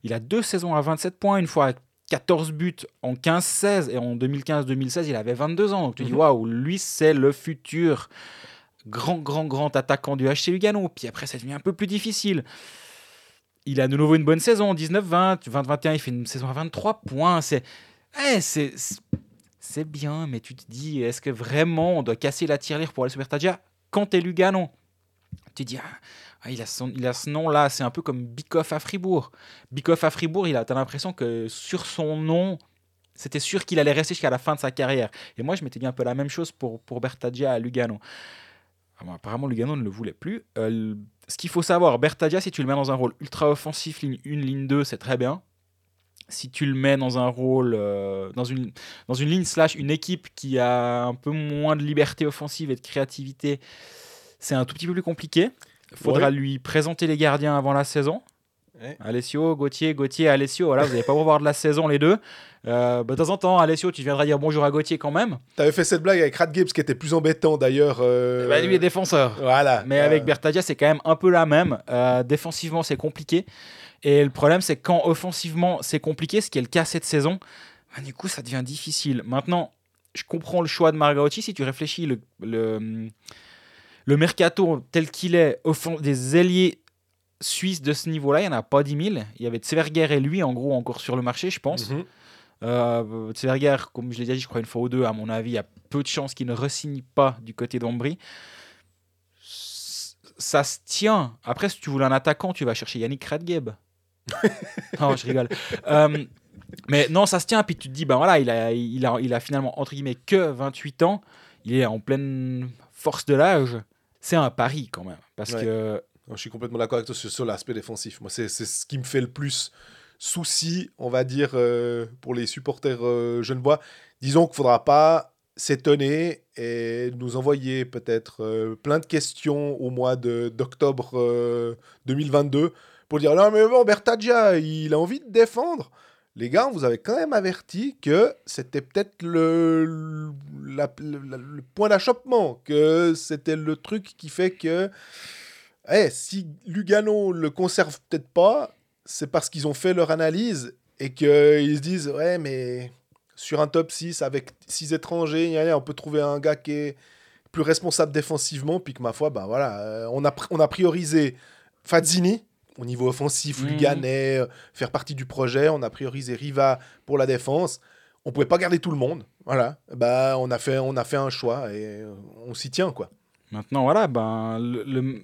il a deux saisons à 27 points, une fois à 14 buts en 15-16 et en 2015-2016 il avait 22 ans. Donc tu dis Mhm. waouh, lui c'est le futur grand grand grand attaquant du HC Lugano. Puis après ça devient un peu plus difficile. Il a de nouveau une bonne saison, 19-20, 20-21, il fait une saison à 23 points. C'est eh, c'est bien, mais tu te dis, est-ce que vraiment on doit casser la tirelire pour aller sur Bertaggia quand t'es Lugano Tu te dis, ah, il, a son- il a ce nom-là, c'est un peu comme Bikoff à Fribourg. Bikoff à Fribourg, il a l'impression que sur son nom, c'était sûr qu'il allait rester jusqu'à la fin de sa carrière. Et moi, je m'étais dit un peu la même chose pour, pour à Lugano. Ah apparemment, Lugano ne le voulait plus. Euh, ce qu'il faut savoir, Bertaggia, si tu le mets dans un rôle ultra offensif, ligne 1, ligne 2, c'est très bien. Si tu le mets dans un rôle, euh, dans, une, dans une ligne slash une équipe qui a un peu moins de liberté offensive et de créativité, c'est un tout petit peu plus compliqué. Il faudra Ouais. lui présenter les gardiens avant la saison. Ouais. Alessio, Gauthier, Gauthier, Alessio, voilà, vous n'allez pas revoir de la saison les deux. Euh, bah, de temps en temps, Alessio, tu viendras dire bonjour à Gauthier quand même. T'avais fait cette blague avec Rad Gibbs qui était plus embêtant d'ailleurs. euh, Bah, lui est défenseur. Voilà. Mais Euh, avec Bertaggia, c'est quand même un peu la même. Euh, défensivement, c'est compliqué. Et le problème, c'est que quand offensivement, c'est compliqué, ce qui est le cas cette saison, bah, du coup, ça devient difficile. Maintenant, je comprends le choix de Margaotti. Si tu réfléchis, le, le, le mercato tel qu'il est, des ailiers suisses de ce niveau-là, il n'y en a pas 10 000. Il y avait Tseverger et lui, en gros, encore sur le marché, je pense. Mhm. Euh, Tseverger, comme je l'ai déjà dit, je crois une fois ou deux, à mon avis, il y a peu de chances qu'il ne re-signe pas du côté d'Ombry. S- Ça se tient. Après, si tu voulais un attaquant, tu vas chercher Yannick Radgeb. *laughs* non, je rigole. Euh, mais non, ça se tient. Puis tu te dis, ben voilà, il a, il a, il a finalement, entre guillemets, que 28 ans. Il est en pleine force de l'âge. C'est un pari quand même. Parce Ouais. que Je suis complètement d'accord avec toi sur, sur l'aspect défensif. Moi, c'est ce qui me fait le plus souci, on va dire, euh, pour les supporters euh, genevois. Disons qu'il ne faudra pas s'étonner et nous envoyer peut-être euh, plein de questions au mois d'octobre euh, 2022 pour dire non mais bon Bertaggia il a envie de défendre les gars vous avait quand même averti que c'était peut-être le- le point d'achoppement que c'était le truc qui fait que eh, si Lugano le conserve peut-être pas, c'est parce qu'ils ont fait leur analyse et qu'ils se disent ouais mais sur un top 6 avec 6 étrangers, on peut trouver un gars qui est plus responsable défensivement puis que ma foi ben voilà, euh, on a on a priorisé Fazzini au niveau offensif, Mhm. Luganais, euh, faire partie du projet, on a priorisé Riva pour la défense. On pouvait pas garder tout le monde. Voilà. Bah on a fait on a fait un choix et on s'y tient quoi. Maintenant, voilà, ben, le, le-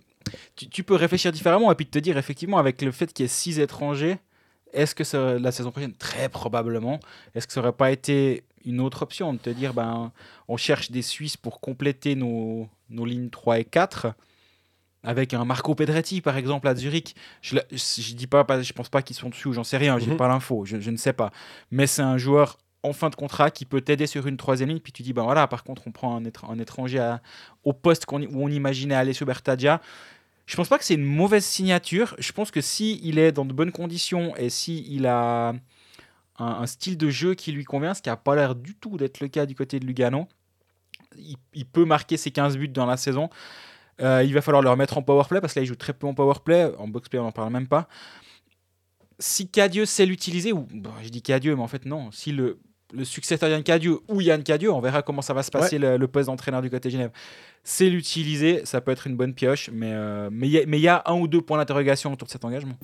tu, tu peux réfléchir différemment et puis te dire, effectivement, avec le fait qu'il y ait six étrangers, est-ce que ça- la saison prochaine, très probablement, est-ce que ça aurait pas été une autre option de te dire, ben, on cherche des Suisses pour compléter nos, nos lignes 3 et 4 avec un Marco Pedretti, par exemple, à Zurich? Je ne dis pas, je pense pas qu'ils sont dessus, j'en sais rien, j'ai Mhm. pas l'info, je, je ne sais pas. Mais c'est un joueur en fin de contrat qui peut t'aider sur une troisième ligne, puis tu dis, ben voilà, par contre, on prend un, étr- un étranger à, au poste où on imaginait aller sur Bertadia. Je pense pas que c'est une mauvaise signature. Je pense que si il est dans de bonnes conditions et si il a un, style de jeu qui lui convient, ce qui a pas l'air du tout d'être le cas du côté de Lugano, il, peut marquer ses 15 buts dans la saison. Euh, il va falloir le remettre en powerplay parce que là il joue très peu en powerplay. En boxplay on n'en parle même pas. Si Cadieux sait l'utiliser, ou je dis Cadieux, mais en fait non. Si le, le successeur Yann Cadieux ou Yann Cadieux, on verra comment ça va se passer le, le poste d'entraîneur du côté de Genève. C'est l'utiliser, ça peut être une bonne pioche, mais euh, mais il y, a- mais il y a un ou deux points d'interrogation autour de cet engagement.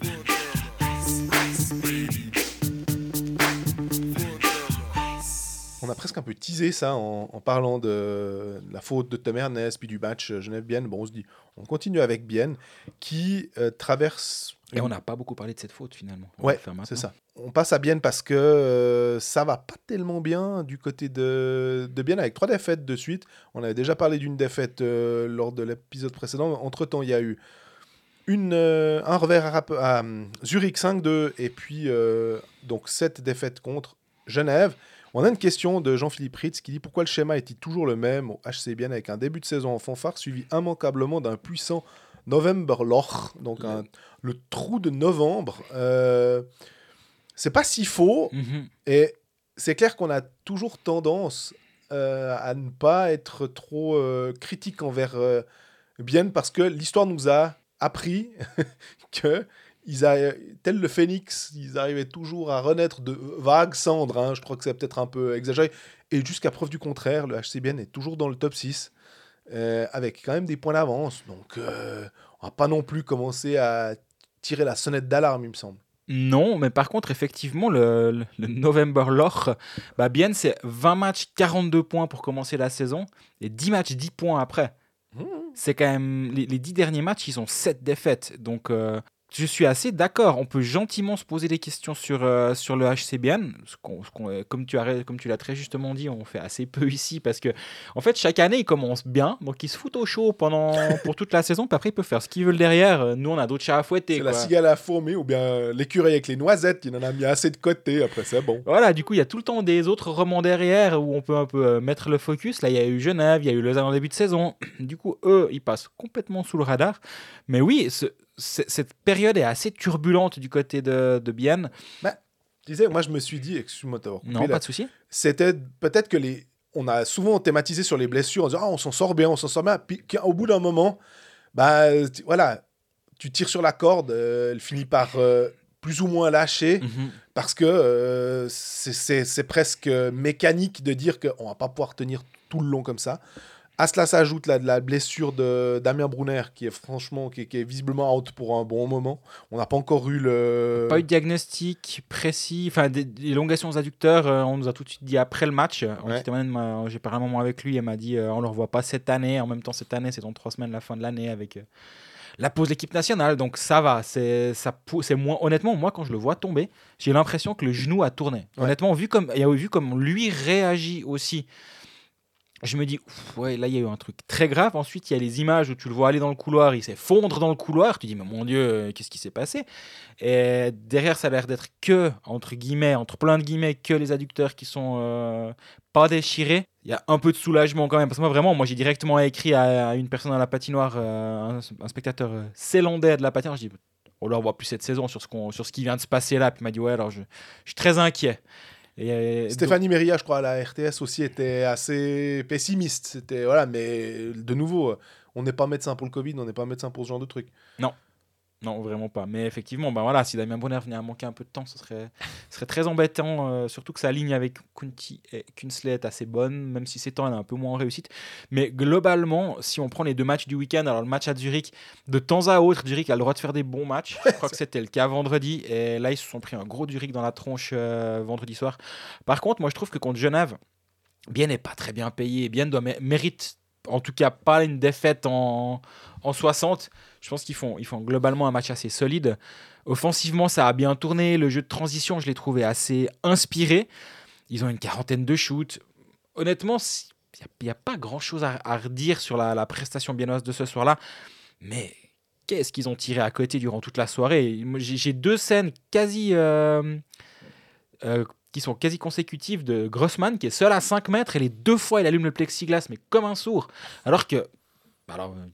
On a presque un peu teasé ça en, en parlant de la faute de Tom Ernest, puis du match euh, Genève-Bienne. Bon, on se dit, on continue avec Bienne, qui euh, traverse... Et on n'a pas beaucoup parlé de cette faute finalement. On Ouais, c'est ça. On passe à Bienne parce que euh, ça va pas tellement bien du côté de, de Bienne avec trois défaites de suite. On avait déjà parlé d'une défaite euh, lors de l'épisode précédent. Entre-temps, il y a eu une, un revers à, à, hum, Zurich 5-2 et puis donc sept défaites contre Genève. On a une question de Jean-Philippe Ritz qui dit pourquoi le schéma est-il toujours le même au HC Bienne avec un début de saison en fanfare suivi immanquablement d'un puissant November Loch, donc un- le trou de novembre. Euh, c'est pas si faux Mhm. et c'est clair qu'on a toujours tendance euh, à ne pas être trop euh, critique envers euh, Bienne parce que l'histoire nous a appris *laughs* que ils a, tel le phénix, ils arrivaient toujours à renaître de vagues cendres. hein. je crois que c'est peut-être un peu exagéré. Et jusqu'à preuve du contraire, le HCBN est toujours dans le top 6 euh, avec quand même des points d'avance. Donc euh, on va pas non plus commencer à tirer la sonnette d'alarme, il me semble. Non, mais par contre, effectivement, le, le- le November Loch, bah bien, c'est 20 matchs, 42 points pour commencer la saison, et 10 matchs, 10 points après. Mmh. C'est quand même. Les, les 10 derniers matchs, ils ont 7 défaites. Donc, euh, je suis assez d'accord. On peut gentiment se poser des questions sur, euh, sur le HCBN. Ce qu'on- ce qu'on- euh, comme tu as- comme tu l'as très justement dit, on fait assez peu ici parce que, en fait, chaque année, ils commencent bien. Donc, ils se foutent au chaud pendant, *laughs* pour toute la saison. Puis après, ils peuvent faire ce qu'ils veulent derrière. Nous, on a d'autres chats à fouetter. C'est la cigale à fourmi ou bien l'écureuil avec les noisettes, il en a mis assez de côté, après c'est bon. Voilà, du coup, il y a tout le temps des autres romans derrière où on peut un peu euh, mettre le focus. Là, il y a eu Genève, il y a eu Lausanne en début de saison. *clears throat* Du coup, eux, ils passent complètement sous le radar. Mais oui, ce- cette période est assez turbulente du côté de, de Bienne. Je disais, moi je me suis dit, excuse-moi de t'avoir coupé Non, là, pas de souci. c'était peut-être que les. On a souvent thématisé sur les blessures en disant ah, on s'en sort bien, on s'en sort bien. Puis qu'au bout d'un moment, bah tu- voilà, tu tires sur la corde, euh, elle finit par euh, plus ou moins lâcher Mhm. parce que euh, c'est presque mécanique de dire qu'on va pas pouvoir tenir tout le long comme ça. À cela s'ajoute la, la blessure de Damien Brunner, qui est franchement, qui, est- qui est visiblement out pour un bon moment. On n'a pas encore eu le. Pas eu de diagnostic précis, enfin des, des élongations aux adducteurs, euh, on nous a tout de suite dit après le match. Ouais. même, m'a- J'ai parlé un moment avec lui, elle m'a dit euh, on ne le revoit pas cette année. En même temps, cette année, c'est dans trois semaines la fin de l'année avec euh, la pause de l'équipe nationale. Donc ça va, c'est ça pou- c'est moins. Honnêtement, moi, quand je le vois tomber, j'ai l'impression que le genou a tourné. Ouais. Honnêtement, vu comme, et vu comme lui réagit aussi. Je me dis, ouf, ouais, là, il y a eu un truc très grave. Ensuite, il y a les images où tu le vois aller dans le couloir, il s'effondre dans le couloir. Tu dis, mais mon Dieu, euh, qu'est-ce qui s'est passé? Et derrière, ça a l'air d'être que, entre guillemets, entre plein de guillemets, que les adducteurs qui sont euh, pas déchirés. Il y a un peu de soulagement quand même. Parce que moi, vraiment, moi, j'ai directement écrit à, une personne à la patinoire, euh, un, un spectateur zélandais de la patinoire. Je dis, on ne le revoit plus cette saison sur ce, sur ce qui vient de se passer là. Puis il m'a dit, ouais, alors je, je suis très inquiet. Et, euh, Stéphanie Meria, je crois, à la RTS aussi était assez pessimiste. C'était voilà, mais de nouveau, on n'est pas médecin pour le Covid, on n'est pas médecin pour ce genre de truc. Non, vraiment pas. Mais effectivement, ben voilà, si Damien Bonner venait à manquer un peu de temps, ce serait, ce serait très embêtant. euh, surtout que sa ligne avec Kunti et Kunsley est assez bonne, même si ces temps, elle est un peu moins en réussite. Mais globalement, si on prend les deux matchs du week-end, alors le match à Zurich, de temps à autre, Zurich a le droit de faire des bons matchs. Je crois que c'était le cas vendredi. Et là, ils se sont pris un gros Zurich dans la tronche euh, vendredi soir. Par contre, moi, je trouve que contre Genève, Bien n'est pas très bien payé. Bien doit mé- mérite en tout cas pas une défaite en, en 60. Je pense qu'ils font, ils font globalement un match assez solide. Offensivement, ça a bien tourné. Le jeu de transition, je l'ai trouvé assez inspiré. Ils ont une quarantaine de shoots. Honnêtement, il n'y a, pas grand-chose à, à redire sur la, la prestation biennoise de ce soir-là. Mais qu'est-ce qu'ils ont tiré à côté durant toute la soirée? J'ai deux scènes quasi... euh, euh, qui sont quasi consécutives de Grossman qui est seul à 5 mètres et les deux fois il allume le plexiglas mais comme un sourd. Alors que bah alors euh,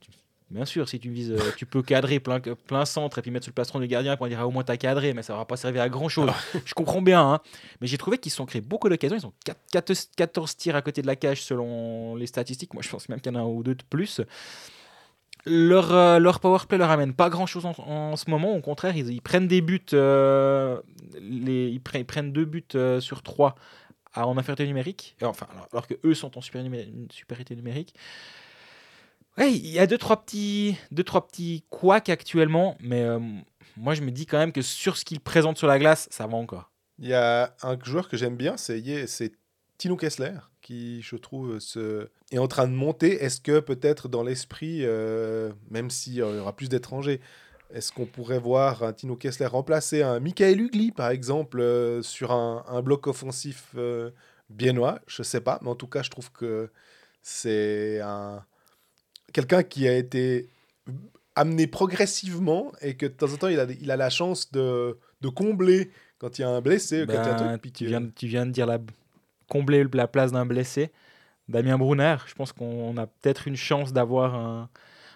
bien sûr si tu vises euh, tu peux cadrer plein, plein centre et puis mettre sur le plastron du gardien pour dire ah, au moins t'as cadré mais ça va pas servir à grand chose *laughs* je comprends bien hein. mais j'ai trouvé qu'ils se sont créés beaucoup d'occasions. Ils ont 4 14, 14 tirs à côté de la cage selon les statistiques. Moi je pense même qu'il y en a un ou deux de plus leur, euh, leur powerplay leur amène pas grand chose en, en ce moment. Au contraire, ils, ils prennent des buts. euh, les, ils, pre- ils prennent deux buts euh, sur trois en infériorité numérique. Enfin, alors, alors que eux sont en supériorité numérique. Ouais, il y a deux trois petits, deux trois petits couacs actuellement, mais euh, moi je me dis quand même que sur ce qu'ils présentent sur la glace, ça va encore. Il y a un joueur que j'aime bien, c'est Tino Kessler, qui, je trouve, se... est en train de monter. Est-ce que peut-être dans l'esprit, euh, même s'il y aura plus d'étrangers, est-ce qu'on pourrait voir un Tino Kessler remplacer un Michael Ugly, par exemple, euh, sur un, un bloc offensif euh, biennois? Je sais pas, mais en tout cas, je trouve que c'est un... quelqu'un qui a été amené progressivement et que de temps en temps, il a, il a la chance de, de combler quand il y a un blessé. quand il y a un Ben, truc, tu viens de dire la, combler la place d'un blessé. Damien Brunner, je pense qu'on a peut-être une chance d'avoir un,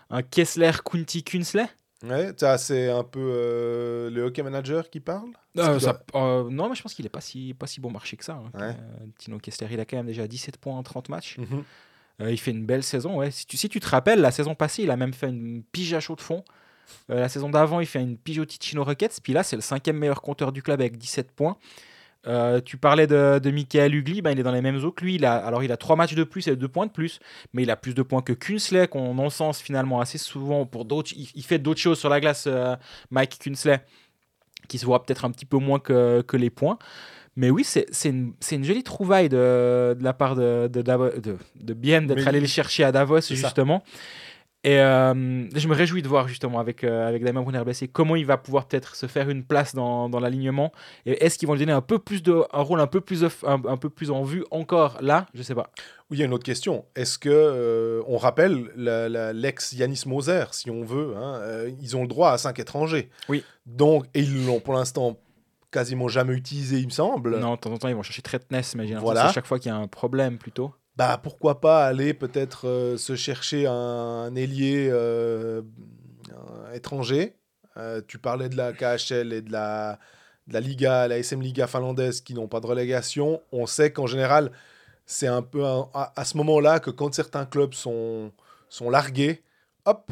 un Kessler Kunti Kunsley. Ouais, c'est un peu euh, le hockey manager qui parle? Euh, ça- euh, non, mais je pense qu'il est pas si, pas si bon marché que ça. hein. Ouais. Tino Kessler, il a quand même déjà 17 points en 30 matchs. Mhm. Il fait une belle saison. Ouais. Si, tu, si tu te rappelles, la saison passée, il a même fait une pige à chaud de fond. La saison d'avant, il fait une pige au Ticino Rockets. Puis là, c'est le cinquième meilleur compteur du club avec 17 points. Euh, tu parlais de, de Michael Ugly, ben, il est dans les mêmes eaux que lui. Il a, alors, il a 3 matchs de plus et 2 points de plus, mais il a plus de points que Kunsley, qu'on encense finalement assez souvent pour d'autres. Il, il fait d'autres choses sur la glace, euh, Mike Kunsley, qui se voit peut-être un petit peu moins que, que les points. Mais oui, c'est c'est une, c'est une jolie trouvaille de, de la part de, de, de, Bien d'être allé les chercher à Davos, ça. Et euh, je me réjouis de voir justement avec, euh, avec Damien Brunner blessé comment il va pouvoir peut-être se faire une place dans, dans l'alignement. Et est-ce qu'ils vont lui donner un peu plus de un rôle un peu plus un, un peu plus en vue encore là? Je sais pas. Oui, il y a une autre question. Est-ce que euh, on rappelle l'ex Yanis Moser, si on veut, hein, ils ont le droit à 5 étrangers. Oui. Donc, et ils l'ont pour l'instant quasiment jamais utilisé, il me semble. Non, de temps en temps ils vont chercher Tretness, mais j'ai l'impression Voilà. que chaque fois qu'il y a un problème plutôt. Bah pourquoi pas aller peut-être euh, se chercher un, ailier euh, un étranger. Euh, tu parlais de la KHL et de la, Liga, la SM Liga finlandaise qui n'ont pas de relégation. On sait qu'en général, c'est un peu à, ce moment-là que quand certains clubs sont, sont largués, hop,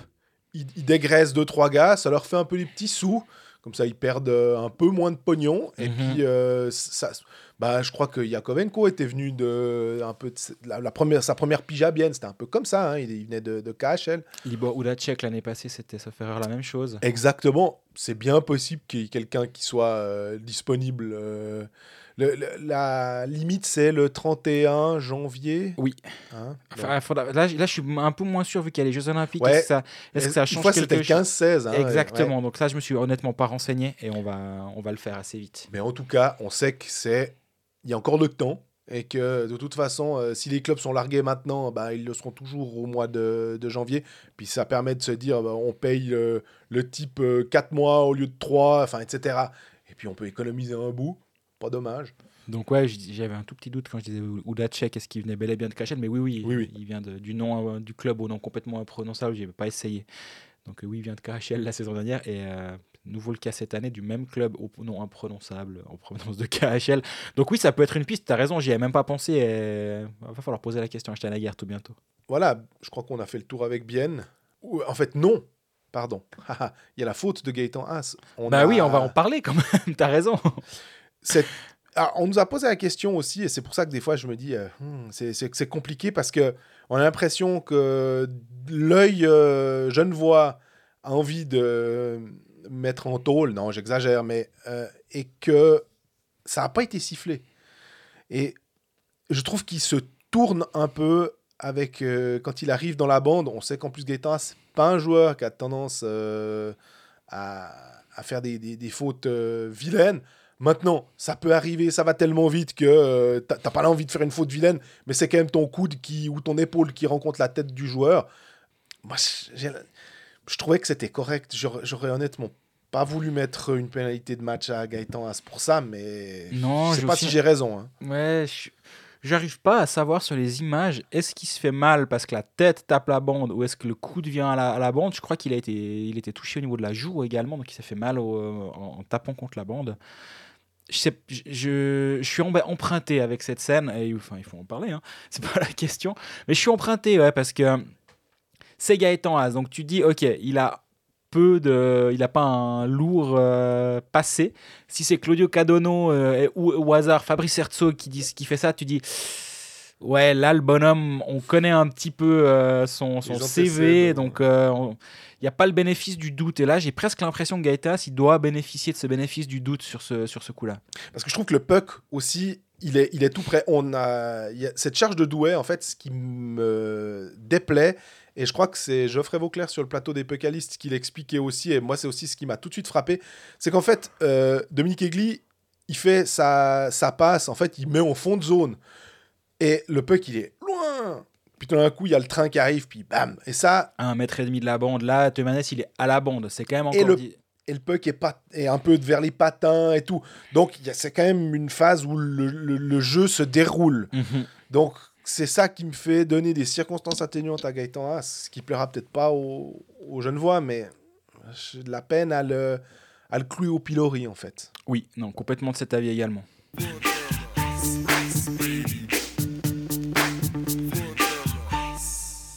ils, ils dégraissent deux trois gars, ça leur fait un peu des petits sous. Comme ça, ils perdent euh, un peu moins de pognon. Et Mhm. puis, euh, ça, bah, je crois que Yakovenko était venu de, un peu de la, la première, sa première pige à Bienne. C'était un peu comme ça. hein, Il, il venait de, de KHL. Libor Udacek l'année passée, c'était sauf erreur la même chose. Exactement. C'est bien possible qu'il y ait quelqu'un qui soit euh, disponible. euh, le- le- la limite, c'est le 31 janvier. Oui. Hein, Enfin, faudra- là, là, je suis un peu moins sûr vu qu'il y a les Jeux Olympiques. Ouais. Est-ce que ça, est-ce que ça change fois, c'était quelque chose 15-16. hein, Exactement. ouais. Donc ça, je me suis honnêtement pas renseigné et on va, on va le faire assez vite. Mais en tout cas, on sait que c'est. Il y a encore le temps. Et que de toute façon, euh, si les clubs sont largués maintenant, bah, ils le seront toujours au mois de, de janvier. Puis ça permet de se dire, bah, on paye euh, le type 4 mois au lieu de 3, enfin, etc. Et puis on peut économiser un bout. Pas dommage. Donc ouais, j'avais un tout petit doute quand je disais Udacek, est-ce qu'il venait bel et bien de KHL Mais oui, oui, Oui, oui. il vient de- du nom euh, du club au nom complètement imprononçable. J'ai pas essayé. Donc euh, oui, il vient de KHL la saison dernière et euh, nouveau le cas cette année du même club au nom imprononçable en provenance de KHL. Donc oui, ça peut être une piste. T'as raison, j'y ai même pas pensé. Et... Va falloir poser la question à Steinager tout bientôt. Voilà, je crois qu'on a fait le tour avec Bienne. En fait, non. Pardon. *laughs* Il y a la faute de Gaëtan Haas. On bah a- oui, on va en parler quand même. *laughs* T'as raison. Ah, on nous a posé la question aussi, et c'est pour ça que des fois je me dis, euh, Hmm, c'est- compliqué parce que on a l'impression que l'œil euh, genevois a envie de mettre en tôle, non, j'exagère, mais euh, et que ça n'a pas été sifflé. Et je trouve qu'il se tourne un peu avec euh, quand il arrive dans la bande. On sait qu'en plus Gaëtan, c'est pas un joueur qui a tendance euh, à, à faire des, des- fautes vilaines. Maintenant, ça peut arriver, ça va tellement vite que euh, t'as pas l'envie de faire une faute vilaine, mais c'est quand même ton coude qui, ou ton épaule qui rencontre la tête du joueur. Moi, je trouvais que c'était correct. J'aurais honnêtement pas voulu mettre une pénalité de match à Gaëtan Haas pour ça, mais Non, je sais pas aussi- si j'ai raison. hein. Ouais, j'arrive pas à savoir sur les images, est-ce qu'il se fait mal parce que la tête tape la bande ou est-ce que le coude vient à la, à la bande? Je crois qu'il a été, il était touché au niveau de la joue également, donc il s'est fait mal au- en, en tapant contre la bande. Je, suis emprunté avec cette scène, et enfin il faut en parler, hein, *laughs* c'est pas la question, mais je suis emprunté parce que c'est Gaëtan Haas, donc tu dis ok, il a peu de, il a pas un lourd euh, passé, si c'est Claudio Cadonno euh, ou au hasard Fabrice Herzog qui, qui fait ça, tu dis ouais, là le bonhomme, on connaît un petit peu euh, son, CV, donc euh, il n'y a pas le bénéfice du doute. Et là, j'ai presque l'impression que Gaëtas, il doit bénéficier de ce bénéfice du doute sur ce, sur ce coup-là. Parce que je trouve que le puck aussi, il est, il est tout prêt. On a, il y a cette charge de Douai, en fait, ce qui me déplaît, et je crois que c'est Geoffrey Vauclair sur le plateau des Puckalistes qui l'expliquait aussi, et moi, c'est aussi ce qui m'a tout de suite frappé, c'est qu'en fait, euh, Dominique Egli, il fait sa, sa passe, en fait, il met en fond de zone, et le puck, il est loin. Puis tout d'un coup, il y a le train qui arrive, puis bam. Et ça, À un mètre et demi de la bande, là, Teumanes, il est à la bande. C'est quand même encore. Et le- dit- et le puck est, pas, est un peu vers les patins et tout. Donc, il y a- c'est quand même une phase où le, le- le jeu se déroule. Mhm. Donc, c'est ça qui me fait donner des circonstances atténuantes à Gaëtan Haas, ce qui plaira peut-être pas aux, aux jeunes voix, mais j'ai de la peine à le, à le clouer au pilori, en fait. Oui, non, complètement de cet avis également.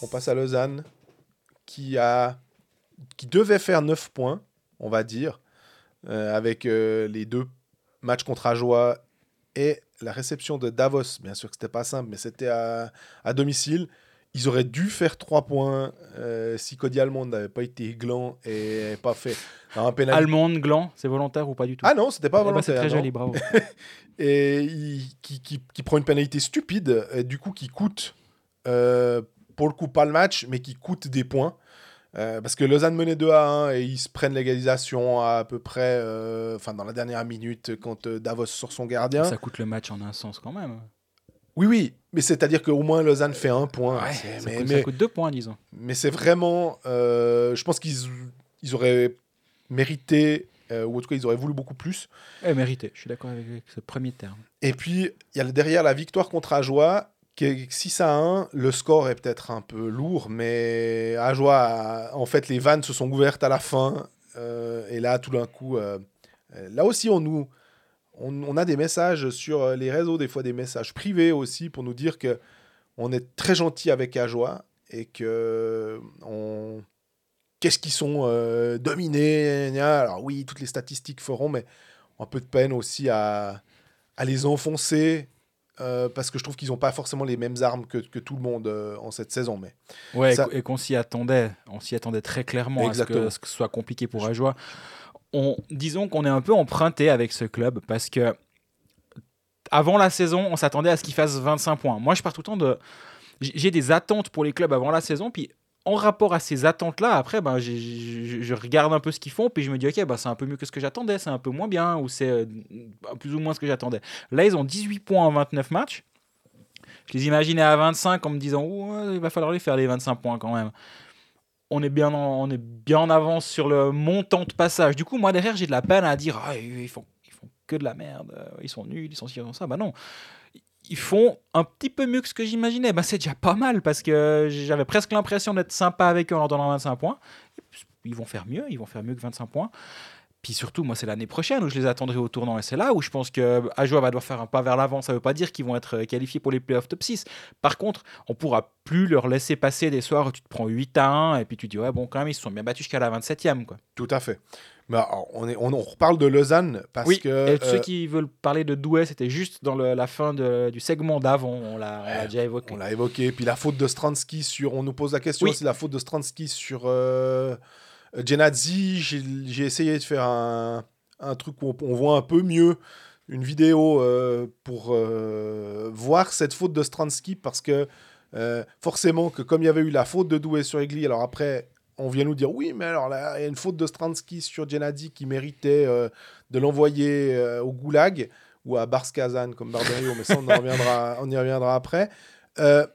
On passe à Lausanne, qui, a, qui devait faire 9 points, on va dire, euh, avec euh, les deux matchs contre Ajoie et la réception de Davos. Bien sûr que c'était pas simple, mais c'était à, à domicile. Ils auraient dû faire 3 points euh, si Cody Almond n'avait pas été gland et n'avait pas fait un pénalty. Allemande, gland, c'est volontaire ou pas du tout? Ah non, c'était pas Eh ben, volontaire. C'est très joli, bravo. *laughs* et il- qui, qui- qui prend une pénalité stupide, et du coup qui coûte, euh, pour le coup pas le match, mais qui coûte des points. Euh, parce que Lausanne menait 2 à 1 et ils se prennent l'égalisation à, à peu près euh, enfin dans la dernière minute quand euh, Davos sort son gardien. Ça coûte le match en un sens quand même. Oui, oui, mais c'est-à-dire qu'au moins Lausanne fait un point. Ouais, ça, mais coûte, mais- ça coûte deux points, disons. mais c'est vraiment. je pense qu'ils ils auraient mérité, euh, ou en tout cas ils auraient voulu beaucoup plus. Eh, mérité, je suis d'accord avec, avec ce premier terme. Et puis, il y a derrière la victoire contre Ajoie, 6 à 1. Le score est peut-être un peu lourd, mais Ajoie, a- en fait, les vannes se sont ouvertes à la fin. euh, et là, tout d'un coup, euh, euh, là aussi, on nous. On, a des messages sur les réseaux, des fois des messages privés aussi, pour nous dire que on est très gentil avec Ajoie et que on, qu'est-ce qu'ils sont dominés. Alors oui, toutes les statistiques feront, mais un peu de peine aussi à, à les enfoncer. Euh, parce que je trouve qu'ils n'ont pas forcément les mêmes armes que, que tout le monde euh, en cette saison. Mais Ouais, Ça- et qu'on s'y attendait. On s'y attendait très clairement à ce, que, à ce que ce soit compliqué pour Ajoie. On, disons qu'on est un peu emprunté avec ce club parce que avant la saison, on s'attendait à ce qu'ils fassent 25 points. Moi, je pars tout le temps de. J'ai des attentes pour les clubs avant la saison, puis en rapport à ces attentes-là, après, ben, je regarde un peu ce qu'ils font, puis je me dis, ok, ben, c'est un peu mieux que ce que j'attendais, c'est un peu moins bien, ou c'est euh, plus ou moins ce que j'attendais. Là, ils ont 18 points en 29 matchs. Je les imaginais à 25 en me disant, il va falloir les faire les 25 points quand même. On est, bien en, on est bien en avance sur le montant de passage. Du coup, moi, derrière, j'ai de la peine à dire, ah, ils, font, ils font que de la merde, ils sont nuls, ils sont ci, ils sont ça. Bah non ils font un petit peu mieux que ce que j'imaginais. Bah, c'est déjà pas mal parce que j'avais presque l'impression d'être sympa avec eux en leur donnant 25 points. Ils vont faire mieux, ils vont faire mieux que 25 points. Puis surtout, moi, c'est l'année prochaine où je les attendrai au tournant. Et c'est là où je pense que Ajoa va devoir faire un pas vers l'avant. Ça veut pas dire qu'ils vont être qualifiés pour les playoffs top 6. Par contre, on pourra plus leur laisser passer des soirs où tu te prends 8 à 1 et puis tu dis, ouais, bon, quand même, ils se sont bien battus jusqu'à la 27e. Quoi. tout à fait. Alors, on, est, on, on reparle de Lausanne parce oui, que. et ceux euh, qui veulent parler de Douai, c'était juste dans le- la fin de- du segment d'avant. On l'a déjà évoqué. On l'a évoqué. Puis la faute de Stransky sur. On nous pose la question Oui. c'est la faute de Stransky sur euh, Genadzi. J'ai j'ai essayé de faire un, un truc où on, voit un peu mieux une vidéo euh, pour euh, voir cette faute de Stransky parce que euh, forcément que comme il y avait eu la faute de Douai sur Egli, alors après on vient nous dire oui mais alors là il y a une faute de Stransky sur Genadzi qui méritait euh, de l'envoyer euh, au goulag ou à Barskazan comme Barberio mais ça on, *laughs* on y reviendra après. Euh,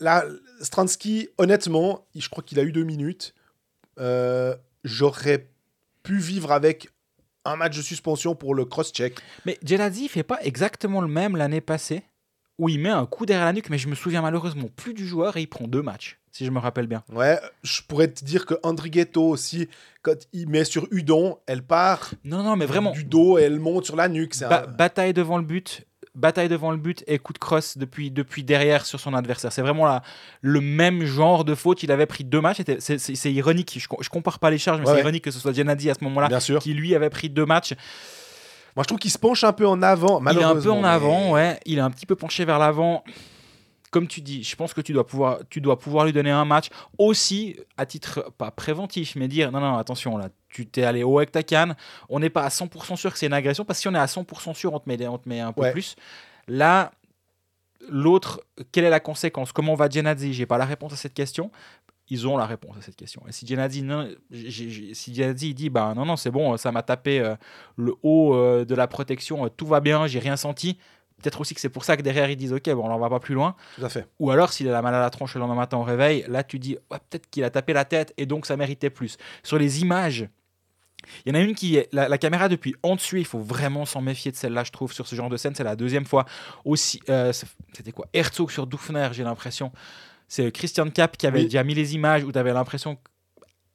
là, Stransky, honnêtement, je crois qu'il a eu deux minutes. Euh, J'aurais pu vivre avec un match de suspension pour le cross-check. Mais Genadzi fait pas exactement le même l'année passée, où il met un coup derrière la nuque, mais je me souviens malheureusement plus du joueur et il prend deux matchs, si je me rappelle bien. Ouais, je pourrais te dire que Andrighetto aussi, quand il met sur Udon, elle part Non, non, mais vraiment, du dos et elle monte sur la nuque. Ba- un- bataille devant le but, bataille devant le but et coup de crosse depuis, depuis derrière sur son adversaire. C'est vraiment la, le même genre de faute. Il avait pris deux matchs. C'est c'est- c'est ironique. Je, je compare pas les charges, mais Ouais, c'est ouais. ironique que ce soit Genadzi à ce moment-là qui lui avait pris deux matchs. Moi, je trouve qu'il se penche un peu en avant. Il est un peu en avant, ouais. Il est un petit peu penché vers l'avant. Comme tu dis, je pense que tu dois pouvoir, tu dois pouvoir lui donner un match aussi à titre pas préventif, mais dire non non attention là, tu t'es allé haut avec ta canne. On n'est pas à 100% sûr que c'est une agression parce que si on est à 100% sûr, on te met, on te met un peu Ouais. plus. Là, l'autre, quelle est la conséquence? Comment va Genadzi J'ai pas la réponse à cette question. Ils ont la réponse à cette question. Et si Genadzi, non, si Genadzi il dit bah non non c'est bon, ça m'a tapé euh, le haut euh, de la protection, euh, tout va bien, j'ai rien senti. Peut-être aussi que c'est pour ça que derrière ils disent ok bon on va pas plus loin. Tout à fait. Ou alors s'il a la mal à la tronche le lendemain matin au réveil, là tu dis ouais, peut-être qu'il a tapé la tête et donc ça méritait plus. Sur les images, il y en a une qui est la, la caméra depuis en dessus, il faut vraiment s'en méfier de celle-là je trouve sur ce genre de scène, c'est la deuxième fois. Aussi euh, c'était quoi? Herzog sur Dufner, j'ai l'impression. C'est Christian Cap qui avait Oui. déjà mis les images où tu avais l'impression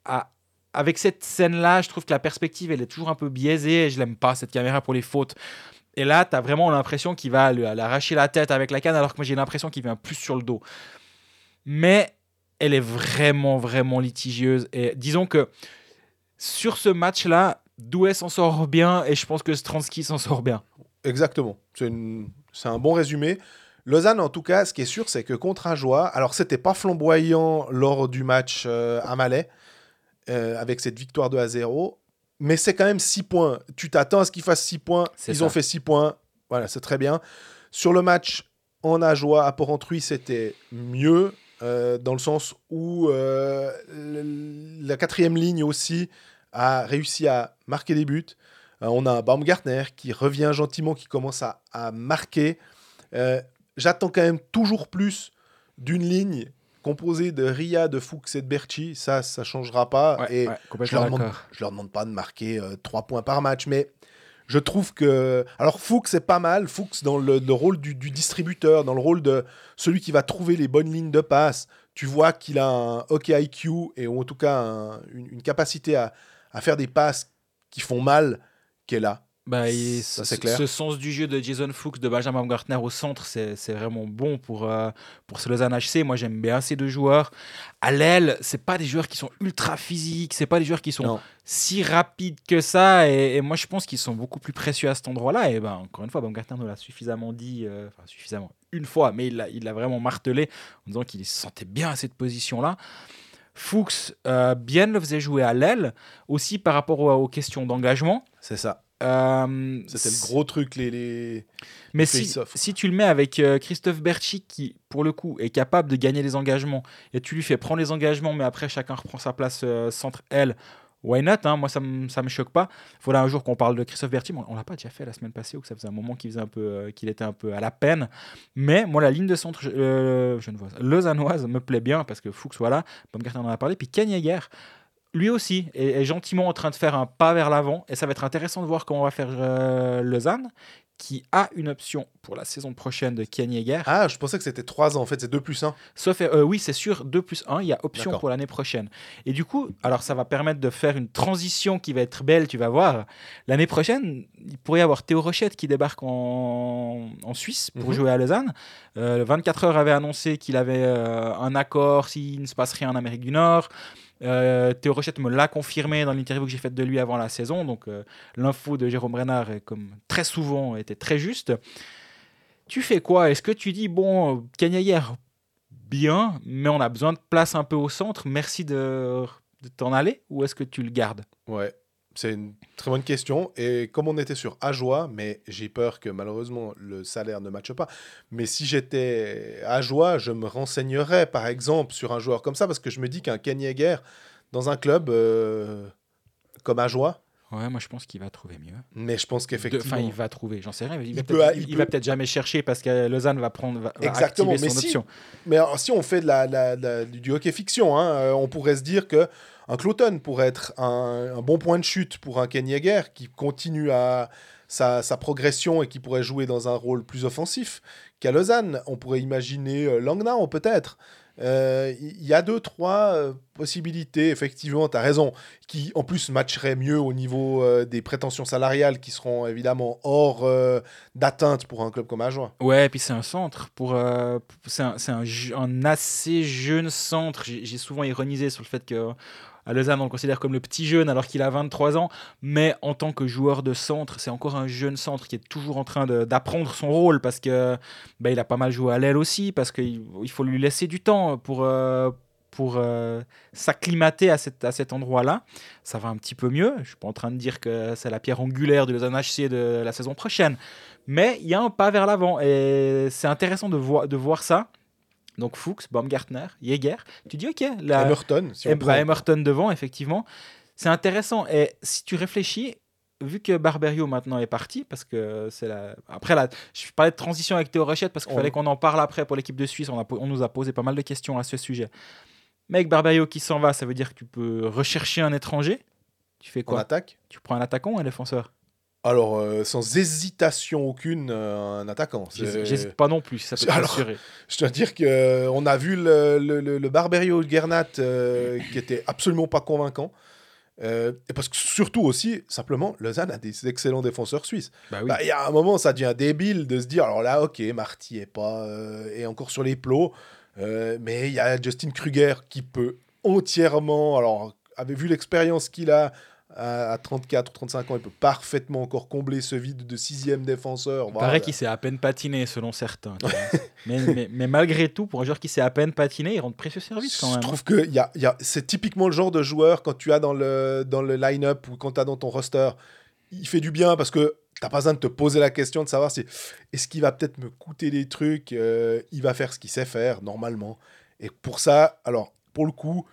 à- avec cette scène-là, je trouve que la perspective elle est toujours un peu biaisée et je l'aime pas cette caméra pour les fautes. Et là, tu as vraiment l'impression qu'il va l'arracher la tête avec la canne, alors que moi j'ai l'impression qu'il vient plus sur le dos. Mais elle est vraiment, vraiment litigieuse. Et disons que sur ce match-là, Douai s'en sort bien et je pense que Stransky s'en sort bien. Exactement. C'est un bon résumé. Lausanne, en tout cas, ce qui est sûr, c'est que contre Ajoie, alors c'était pas flamboyant lors du match euh, à Malais, euh, avec cette victoire 2 à 0, mais c'est quand même 6 points. Tu t'attends à ce qu'ils fassent 6 points. Ils ça. ont fait 6 points. Voilà, c'est très bien. Sur le match en Ajoie à Porrentruy, c'était mieux, euh, dans le sens où euh, le- la quatrième ligne aussi a réussi à marquer des buts. Euh, on a un Baumgartner qui revient gentiment, qui commence à, à marquer. J'attends quand même toujours plus d'une ligne composée de Ria, de Fuchs et de Berchi. Ça, ça changera pas. et ouais, je leur, demande, je leur demande pas de marquer 3 points par match, mais je trouve que. Alors, Fuchs, c'est pas mal. Fuchs, dans le, le rôle du, du distributeur, dans le rôle de celui qui va trouver les bonnes lignes de passe, tu vois qu'il a un hockey IQ et ou en tout cas un- une, une capacité à, à faire des passes qui font mal, qui est là. Bah, et Ça, ce- c'est clair. Ce sens du jeu de Jason Fuchs, de Benjamin Gartner au centre, c'est c'est vraiment bon pour, euh, pour ce Lausanne HC. Moi, j'aime bien ces deux joueurs. À l'aile, c'est pas des joueurs qui sont ultra physiques, c'est pas des joueurs qui sont Non. si rapides que ça. Et, et moi, je pense qu'ils sont beaucoup plus précieux à cet endroit-là. Et ben, encore une fois, Baumgartner nous l'a suffisamment dit, euh, enfin, suffisamment une fois, mais il l'a il l'a vraiment martelé en disant qu'il se sentait bien à cette position-là. Fuchs, euh, bien le faisait jouer à l'aile, aussi par rapport aux, aux questions d'engagement. C'est ça. Euh, C'était le gros truc, les. les... Mais les si, si tu le mets avec euh, Christophe Berchi, qui, pour le coup, est capable de gagner les engagements, et tu lui fais prendre les engagements, mais après, chacun reprend sa place euh, centre L, why not hein, Moi, ça ne me choque pas. Il faudra un jour qu'on parle de Christophe Berchi, mais on l'a pas déjà fait la semaine passée, ou que ça faisait un moment qu'il faisait un peu, qu'il était un peu à la peine. Mais moi, la ligne de centre je- euh, genevoise, lausannoise me plaît bien, parce que Fuchs, voilà, Baumgartner en a parlé, puis Ken Yeager, lui aussi est, est gentiment en train de faire un pas vers l'avant et ça va être intéressant de voir comment va faire euh, Lausanne qui a une option pour la saison prochaine de Ken Yeager. Ah, je pensais que c'était 3 ans. En fait, c'est 2 plus 1. Sauf, euh, oui, c'est sûr, 2 plus 1, il y a option pour l'année prochaine. Et du coup, alors ça va permettre de faire une transition qui va être belle, tu vas voir. L'année prochaine, il pourrait y avoir Théo Rochette qui débarque en, en Suisse pour Mhm. jouer à Lausanne. Euh, le 24 heures avait annoncé qu'il avait euh, un accord s'il ne se passe rien en Amérique du Nord. Euh, Théo Rochette me l'a confirmé dans l'interview que j'ai faite de lui avant la saison. Donc euh, l'info de Jérôme Renard, comme très souvent, était très juste. Tu fais quoi? Est-ce que tu dis, bon, Cagnaillère, bien, mais on a besoin de place un peu au centre, merci de, de t'en aller Ou est-ce que tu le gardes? Ouais, c'est une très bonne question. Et comme on était sur Ajoie, mais j'ai peur que malheureusement le salaire ne matche pas. Mais si j'étais Ajoie, je me renseignerais par exemple sur un joueur comme ça parce que je me dis qu'un Ken Yeager dans un club euh, comme Ajoie, Ouais, moi je pense qu'il va trouver mieux. mais je pense qu'effectivement. Enfin, il va trouver, j'en sais rien. Il, va peut- peut-être- il il va peut- peut-être jamais chercher parce que Lausanne va prendre, va, Exactement, mais son si- option. Mais si on fait de la, la- la- du hockey fiction, hein, euh, on pourrait se dire que un Cloton pourrait être un, un bon point de chute pour un Ken Yeager qui continue à sa, sa progression et qui pourrait jouer dans un rôle plus offensif qu'à Lausanne. On pourrait imaginer euh, Langnau peut-être. Euh, Il y a deux, trois euh, possibilités, effectivement, tu as raison, qui en plus matcheraient mieux au niveau euh, des prétentions salariales qui seront évidemment hors d'atteinte pour un club comme Ajoie. Ouais, et puis c'est un centre. pour C'est un, un, un assez jeune centre. J'ai souvent ironisé sur le fait que à Lausanne, on le considère comme le petit jeune alors qu'il a 23 ans. Mais en tant que joueur de centre, c'est encore un jeune centre qui est toujours en train d'apprendre son rôle parce que bah, il a pas mal joué à l'aile aussi, parce qu'il il faut lui laisser du temps pour. euh, pour euh, s'acclimater à, cet- à cet endroit-là. Ça va un petit peu mieux. Je suis pas en train de dire que c'est la pierre angulaire de Lausanne HC de la saison prochaine. Mais il y a un pas vers l'avant et c'est intéressant de, voir de voir ça. Donc Fuchs, Baumgartner, Jäger. Tu dis ok, la, Emerton, si on. Emerton devant, effectivement. C'est intéressant. Et si tu réfléchis, vu que Barberio maintenant est parti, parce que c'est la. Après, là, je parlais de transition avec Théo Rochette parce qu'il fallait qu'on en parle après pour l'équipe de Suisse. On, a po- on nous a posé pas mal de questions à ce sujet. Mais avec Barberio qui s'en va, ça veut dire que tu peux rechercher un étranger. Tu fais en quoi attaque. Tu prends un attaquant ou un défenseur? Alors, euh, sans hésitation aucune, euh, un attaquant. J'hésite pas non plus, ça peut Alors- rassurer. *laughs* Je dois dire qu'on a vu le, le, le, le Barberio Gernat euh, qui était absolument pas convaincant. Euh, et parce que surtout aussi, simplement, Lausanne a des excellents défenseurs suisses. Bah oui. Bah, Il y a un moment, ça devient débile de se dire, alors là, ok, Marty est pas euh, est encore sur les plots, euh, mais il y a Justin Kruger qui peut entièrement, alors, avait vu l'expérience qu'il a à, à 34 ou 35 ans, il peut parfaitement encore combler ce vide de sixième défenseur. Il Voilà. paraît qu'il s'est à peine patiné, selon certains. *laughs* mais, mais, mais malgré tout, pour un joueur qui s'est à peine patiné, il rend précieux service quand Je même. hein. trouve que y a, y a, c'est typiquement le genre de joueur quand tu as dans le, dans le line-up ou quand tu as dans ton roster, il fait du bien parce que tu pas besoin de te poser la question de savoir si est-ce qu'il va peut-être me coûter des trucs, euh, il va faire ce qu'il sait faire normalement. Et pour ça, alors pour le coup,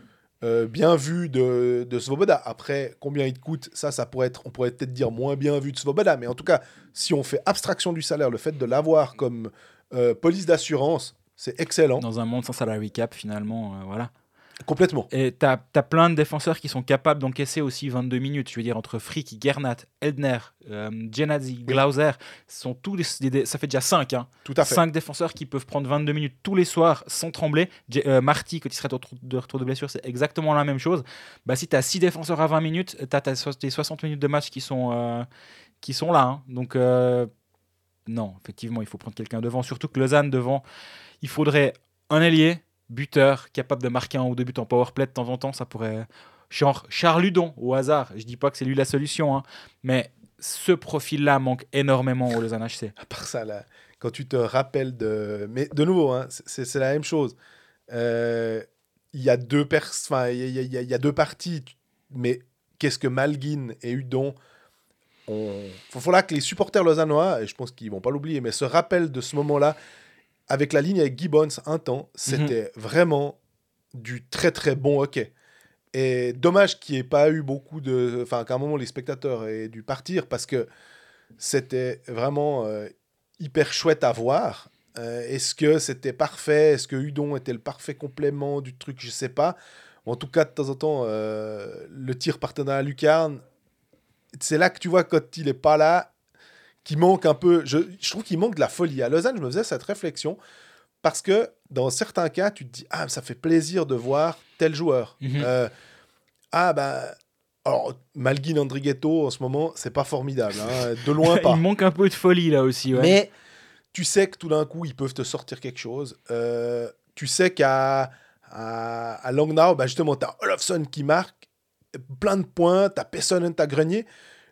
euh, bien vu de, de Svoboda. Après, combien il te coûte, ça, ça pourrait être, on pourrait peut-être dire moins bien vu de Svoboda. Mais en tout cas, si on fait abstraction du salaire, le fait de l'avoir comme euh, police d'assurance, c'est excellent. Dans un monde sans salary cap, finalement, euh, voilà. Complètement. Et tu as, plein de défenseurs qui sont capables d'encaisser aussi 22 minutes. Je veux dire, entre Frick, Gernat, Eldner, euh, Genadzi, Glauser, sont tous des, des- ça fait déjà 5. Hein. Tout à fait. 5 défenseurs qui peuvent prendre 22 minutes tous les soirs sans trembler. J- euh, Marty, quand il serait de retour de, blessure, c'est exactement la même chose. Bah, si tu as 6 défenseurs à 20 minutes, tu as tes 60 minutes de match qui sont, euh, qui sont là. hein. Donc, euh, non, effectivement, il faut prendre quelqu'un devant. Surtout que Lausanne devant, il faudrait un ailier, buteur, capable de marquer un ou deux buts en powerplay de temps en temps. Ça pourrait. Genre Charles Ludon, au hasard. Je dis pas que c'est lui la solution, hein, mais ce profil-là manque énormément au Lausanne HC. À part ça, là, quand tu te rappelles de. Mais de nouveau, hein, c'est la même chose. Euh, Il y a deux pers... enfin, y, a- y y a deux parties, mais qu'est-ce que Malguin et Udon. Il faut là que les supporters lausannois, et je pense qu'ils vont pas l'oublier, mais se rappellent de ce moment-là, avec la ligne avec Gibbons un temps, c'était vraiment du très très bon hockey. Et dommage qu'il n'y ait pas eu beaucoup de. Enfin, qu'à un moment les spectateurs aient dû partir parce que c'était vraiment euh, hyper chouette à voir. Euh, Est-ce que c'était parfait? Est-ce que Udon était le parfait complément du truc? Je sais pas. En tout cas, de temps en temps, euh, le tir partenant à Lucarne, c'est là que tu vois quand il est pas là, qu'il manque un peu. Je, je trouve qu'il manque de la folie. À Lausanne, je me faisais cette réflexion parce que dans certains cas, tu te dis ah ça fait plaisir de voir tel joueur. Mhm. Euh, ah bah alors Malguin Andrighetto en ce moment c'est pas formidable, hein, de loin *laughs* pas. Il manque un peu de folie là aussi. ouais. Mais tu sais que tout d'un coup, ils peuvent te sortir quelque chose. Euh, tu sais qu'à à, à Langnau, bah justement, tu as Olofsson qui marque plein de points, tu as Pessonen, tu as Grenier.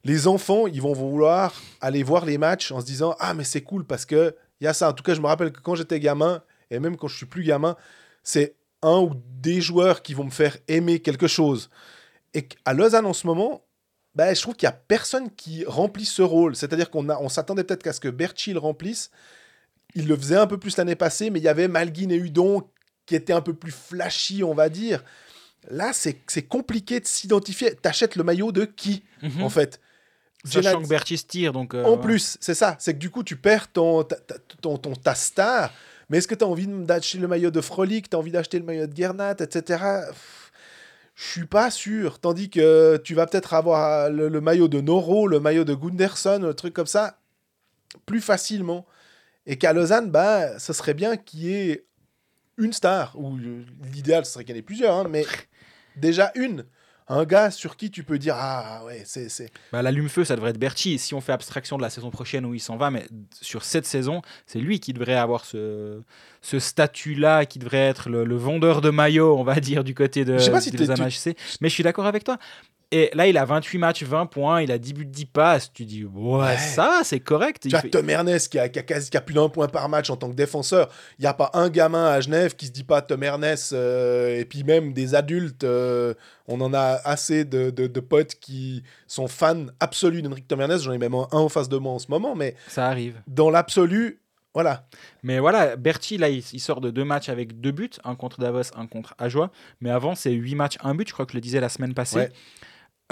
Les enfants, ils vont vouloir aller voir les matchs en se disant Ah, mais c'est cool parce que il y a ça. En tout cas, je me rappelle que quand j'étais gamin, et même quand je suis plus gamin, c'est un ou des joueurs qui vont me faire aimer quelque chose. Et à Lausanne en ce moment, bah, je trouve qu'il n'y a personne qui remplit ce rôle. C'est-à-dire qu'on a, on s'attendait peut-être qu'à ce que Berchi le remplisse. Il le faisait un peu plus l'année passée, mais il y avait Malguin et Udon qui étaient un peu plus flashy, on va dire. Là, c'est c'est compliqué de s'identifier. T'achètes le maillot de qui, Mhm. en fait? Sachant que Bertis tire, donc. euh, en ouais. plus, c'est ça. C'est que du coup, tu perds ton, ta, ta- ton, ton- ta star. Mais est-ce que tu as envie d'acheter le maillot de Frolic Tu as envie d'acheter le maillot de Gernat, etc. Je suis pas sûr. Tandis que tu vas peut-être avoir le, le maillot de Noro, le maillot de Gunderson, le truc comme ça, plus facilement. Et qu'à Lausanne, bah, ce serait bien qu'il y ait une star. Ou euh, l'idéal, ce serait qu'il y en ait plusieurs, hein, mais *laughs* déjà une. Un gars sur qui tu peux dire Ah ouais, c'est. c'est- Bah, L'allume-feu, ça devrait être Berti. Si on fait abstraction de la saison prochaine où il s'en va, mais sur cette saison, c'est lui qui devrait avoir ce, ce statut-là, qui devrait être le, le vendeur de maillots, on va dire, du côté de, Je sais pas si du t'es- Lausanne HC. Mais je suis d'accord avec toi. Et là, il a 28 matchs, 20 points, il a 10 buts, 10 passes. Tu dis, ouais, Ouais. ça, c'est correct. Tu Il as fait- Tom Ernest qui a, qui a quasi qui a plus d'un point par match en tant que défenseur. Il n'y a pas un gamin à Genève qui se dit pas Tom Ernest. euh, et puis même des adultes, euh, on en a assez de, de- de potes qui sont fans absolus d'Henrik Tom Ernest. J'en ai même un en face de moi en ce moment. Mais Ça arrive. dans l'absolu, voilà. Mais voilà, Berti, là, il, il sort de deux matchs avec deux buts, un contre Davos, un contre Ajoie. Mais avant, c'est huit matchs, un but, je crois que je le disais la semaine passée. Ouais.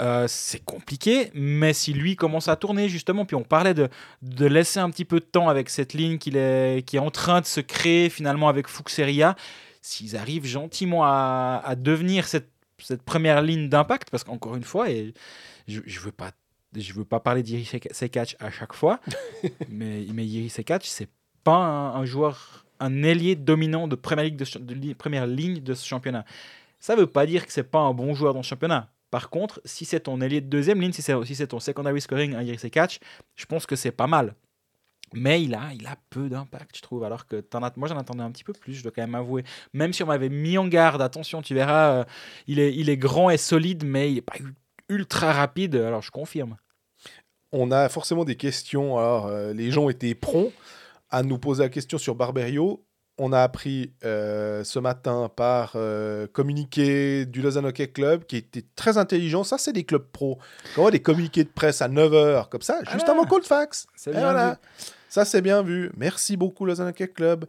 Euh, c'est compliqué, mais si lui commence à tourner, justement, puis on parlait de, de laisser un petit peu de temps avec cette ligne qu'il est, qui est en train de se créer finalement avec Fuxeria, s'ils arrivent gentiment à, à devenir cette, cette première ligne d'impact, parce qu'encore une fois, et je ne veux pas je veux pas parler d'Iri Sekac à chaque fois, *laughs* mais, mais Iri Sekac, c'est pas un, un joueur, un ailier dominant de première, ligue de, ch- de li- première ligne de ce championnat. Ça veut pas dire que c'est pas un bon joueur dans ce championnat. Par contre, si c'est ton ailier de deuxième ligne, si c'est ton secondary scoring, un Iri Sekac, je pense que c'est pas mal. Mais il a, peu d'impact, je trouve. Alors que moi, j'en attendais un petit peu plus, je dois quand même avouer. Même si on m'avait mis en garde, attention, tu verras, euh, il, est, grand et solide, mais il est pas ultra rapide. Alors, je confirme. On a forcément des questions. Alors, euh, les gens étaient prompts à nous poser la question sur Barberio. On a appris euh, ce matin par euh, communiqué du Lausanne Hockey Club qui était très intelligent. Ça, c'est des clubs pro. Quand on a des communiqués de presse à 9h, comme ça, juste Ah. avant Cold Fax. C'est bien voilà. vu. Ça, c'est bien vu. Merci beaucoup, Lausanne Hockey Club.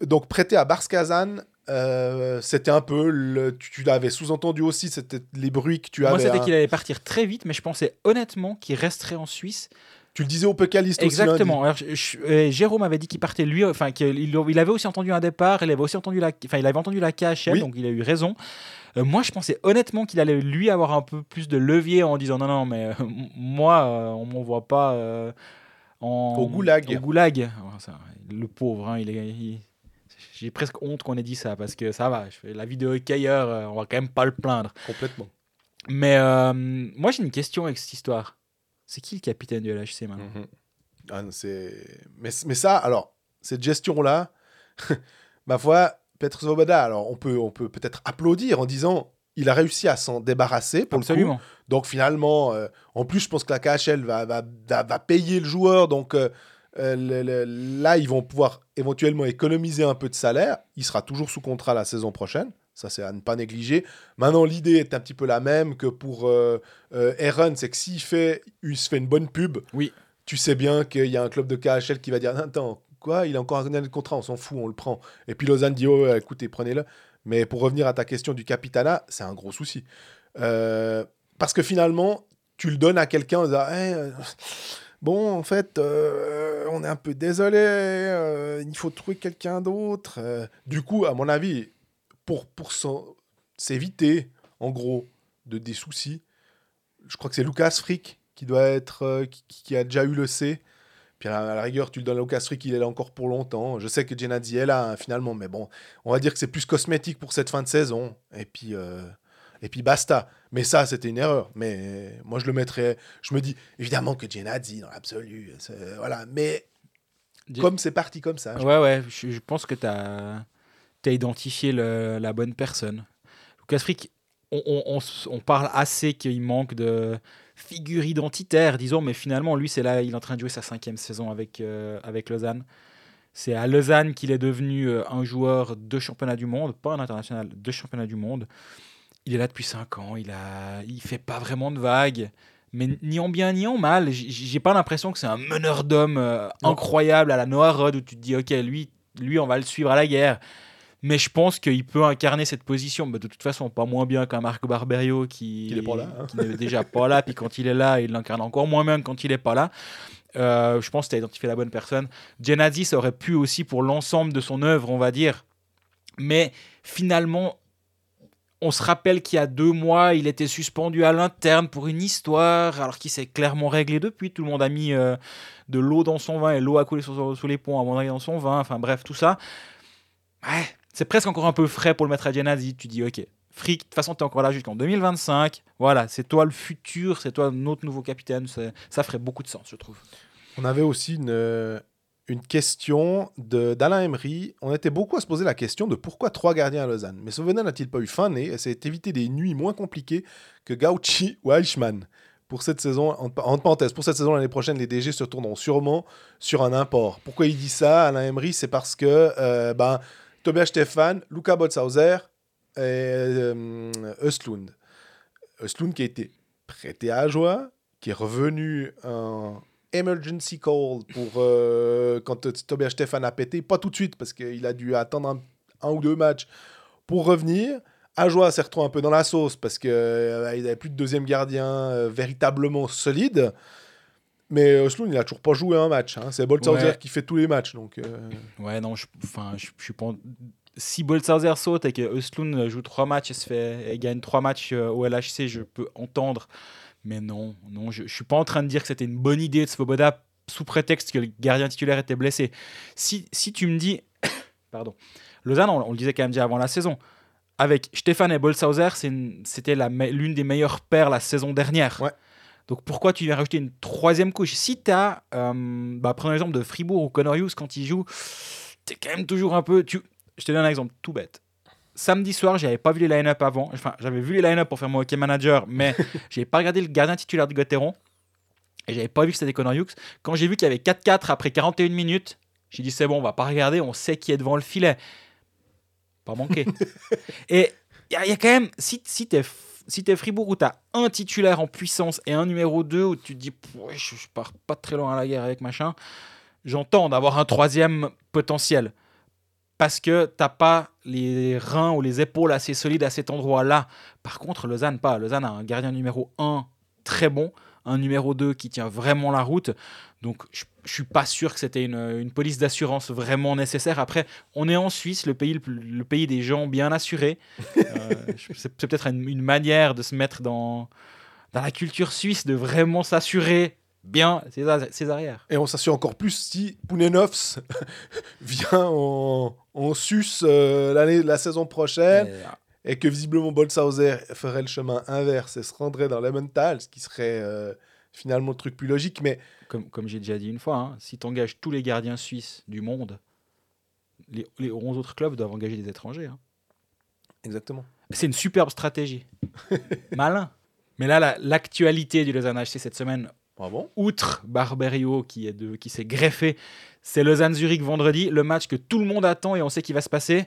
Donc, prêté à Barskazan, euh, c'était un peu. Le, tu tu l'avais sous-entendu aussi, c'était les bruits que tu Moi, avais. c'était hein. qu'il allait partir très vite, mais je pensais honnêtement qu'il resterait en Suisse. Tu le disais au Pécaliste aussi. Exactement. Alors, je- je- euh, Jérôme avait dit qu'il partait lui, enfin qu'il il avait aussi entendu un départ, il avait aussi entendu la, enfin il avait entendu la KHL, Oui. donc il a eu raison. Euh, moi, je pensais honnêtement qu'il allait lui avoir un peu plus de levier en disant non non mais euh, moi euh, on m'envoie pas en Au goulag. Au goulag. Oh, ça, le pauvre, hein, il est. il- J'ai presque honte qu'on ait dit ça parce que ça va, je fais la vidéo hockeyeur, euh, on va quand même pas le plaindre. Complètement. Mais moi j'ai une question avec cette histoire. C'est qui le capitaine du LHC maintenant Mhm. Ah, c'est... mais, mais ça, alors, cette gestion-là, *laughs* ma foi, Petr Svoboda, alors on peut, on peut peut-être applaudir en disant il a réussi à s'en débarrasser pour le coup. Absolument. Donc finalement, euh, en plus, je pense que la KHL va, va, va, va payer le joueur. Donc euh, euh, le- le- là, ils vont pouvoir éventuellement économiser un peu de salaire. Il sera toujours sous contrat la saison prochaine. Ça, c'est à ne pas négliger. Maintenant, l'idée est un petit peu la même que pour euh, euh, Aaron. C'est que s'il fait, il se fait une bonne pub, Oui. tu sais bien qu'il y a un club de KHL qui va dire Attends, quoi Il a encore un contrat, on s'en fout, on le prend. Et puis Lausanne dit Oh, écoutez, prenez-le. Mais pour revenir à ta question du capitana, c'est un gros souci. Euh, parce que finalement, tu le donnes à quelqu'un en disant Eh, euh, Bon, en fait, euh, on est un peu désolé, euh, il faut trouver quelqu'un d'autre. Du coup, à mon avis, pour, pour s'éviter, en gros, de des soucis, je crois que c'est Lucas Frick qui doit être euh, qui, qui a déjà eu le C. Puis à la rigueur, tu le donnes à Lucas Frick, il est là encore pour longtemps. Je sais que Genadzi est là hein, finalement, mais bon, on va dire que c'est plus cosmétique pour cette fin de saison. Et puis, euh, et puis basta. Mais ça, c'était une erreur. Mais moi, je le mettrais. Je me dis évidemment que Genadzi dans l'absolu, voilà. Mais comme c'est parti comme ça, je- Ouais, ouais, je, je pense que tu as, identifié le- la bonne personne. Lucas Frick, on, on- on s- on parle assez qu'il manque de figure identitaire, disons, mais finalement, lui, c'est là, il est en train de jouer sa cinquième saison avec, euh, avec Lausanne. C'est à Lausanne qu'il est devenu euh, un joueur de championnat du monde, pas un international, de championnat du monde. Il est là depuis 5 ans, il a, il fait pas vraiment de vagues, mais ni en bien ni en mal. J'ai pas l'impression que c'est un meneur d'hommes euh, incroyable à la Noah Rod où tu te dis, ok, lui, lui, on va le suivre à la guerre. Mais je pense qu'il peut incarner cette position. Mais de toute façon, pas moins bien qu'un Marco Barberio qui, Qui n'est pas là, hein. qui n'est déjà pas là. Puis quand il est là, il l'incarne encore moins bien que quand il n'est pas là. Euh, je pense que tu as identifié la bonne personne. Genadzi, ça aurait pu aussi pour l'ensemble de son œuvre, on va dire. Mais finalement, on se rappelle qu'il y a deux mois, il était suspendu à l'interne pour une histoire, alors qu'il s'est clairement réglé depuis. Tout le monde a mis euh, de l'eau dans son vin et l'eau a coulé sous les ponts avant d'aller dans son vin. Enfin bref, tout ça. Ouais, c'est presque encore un peu frais pour le mettre à Genadzi. Tu dis, ok, fric, de toute façon, tu es encore là jusqu'en 2025. Voilà, c'est toi le futur, c'est toi notre nouveau capitaine. Ça ferait beaucoup de sens, je trouve. On avait aussi une, euh, une question d'Alain Emery. On était beaucoup à se poser la question de pourquoi trois gardiens à Lausanne. Mais Sauvenin n'a-t-il pas eu faim et s'est évité des nuits moins compliquées que Gauchi ou Eichmann pour cette saison, en, entre parenthèses, pour cette saison l'année prochaine, les DG se tourneront sûrement sur un import. Pourquoi il dit ça, Alain Emery? C'est parce que euh, ben, Tobias Stefan, Luca Bolshauser et euh, Östlund. Östlund qui a été prêté à Ajoie, qui est revenu en emergency call pour euh, quand euh, Tobias Stefan a pété, pas tout de suite parce qu'il a dû attendre un, ou deux matchs pour revenir. Ajoie s'est retrouvé un peu dans la sauce parce qu'il n'avait plus de deuxième gardien euh, véritablement solide. Mais Östlund, il a toujours pas joué un match. hein. C'est Bolshauser Ouais. qui fait tous les matchs. Donc, euh, Ouais, non, je, je, je suis pas. Si Bolshauser saute et que Östlund joue trois matchs et, se fait, et gagne trois matchs euh, au LHC, je peux entendre. Mais non, non, je, je suis pas en train de dire que c'était une bonne idée de Svoboda sous prétexte que le gardien titulaire était blessé. Si, si tu me dis, *coughs* pardon, Lausanne, on, on le disait quand même déjà avant la saison, avec Stéphane et Bolshauser, c'était me- l'une des meilleures paires la saison dernière. Ouais. Donc pourquoi tu viens rajouter une troisième couche? Si tu as, bah, prenons l'exemple de Fribourg ou Connor Hughes quand il joue, t'es quand même toujours un peu. Tu... Je te donne un exemple tout bête. Samedi soir, j'avais pas vu les line-up avant. Enfin, j'avais vu les line-up pour faire mon hockey manager, mais *laughs* j'avais pas regardé le gardien titulaire du Gotteron. Et j'avais pas vu que c'était Connor Hughes. Quand j'ai vu qu'il y avait 4-4 après 41 minutes, j'ai dit c'est bon, on va pas regarder, on sait qui est devant le filet. Pas manqué. *laughs* et il y, a- y a quand même, si, si t'es si t'es Fribourg où t'as un titulaire en puissance et un numéro 2 où tu te dis je pars pas très loin à la guerre avec machin, j'entends d'avoir un troisième potentiel. Parce que t'as pas les reins ou les épaules assez solides à cet endroit-là. Par contre, Lausanne, pas. Lausanne a un gardien numéro 1 très bon, un numéro 2 qui tient vraiment la route. Donc, je, je suis pas sûr que c'était une, une police d'assurance vraiment nécessaire. Après, on est en Suisse, le pays, le, pays des gens bien assurés. *laughs* Euh, c'est c'est peut-être une, une manière de se mettre dans, dans la culture suisse, de vraiment s'assurer bien ses, arrières. Et on s'assure encore plus si Pounenovs *laughs* vient en, en sus euh, l'année, la saison prochaine Et, que visiblement Bolshauser ferait le chemin inverse et se rendrait dans l'Emmental, ce qui serait, euh, finalement le truc plus logique. Mais Comme, comme j'ai déjà dit une fois, hein, si tu engages tous les gardiens suisses du monde, les, les 11 autres clubs doivent engager des étrangers. hein. exactement. C'est une superbe stratégie. *laughs* Malin. Mais là, la- l'actualité du Lausanne HC cette semaine, Ah bon? outre Barberio qui est de, qui s'est greffé, c'est Lausanne-Zurich vendredi, le match que tout le monde attend et on sait qu'il va se passer.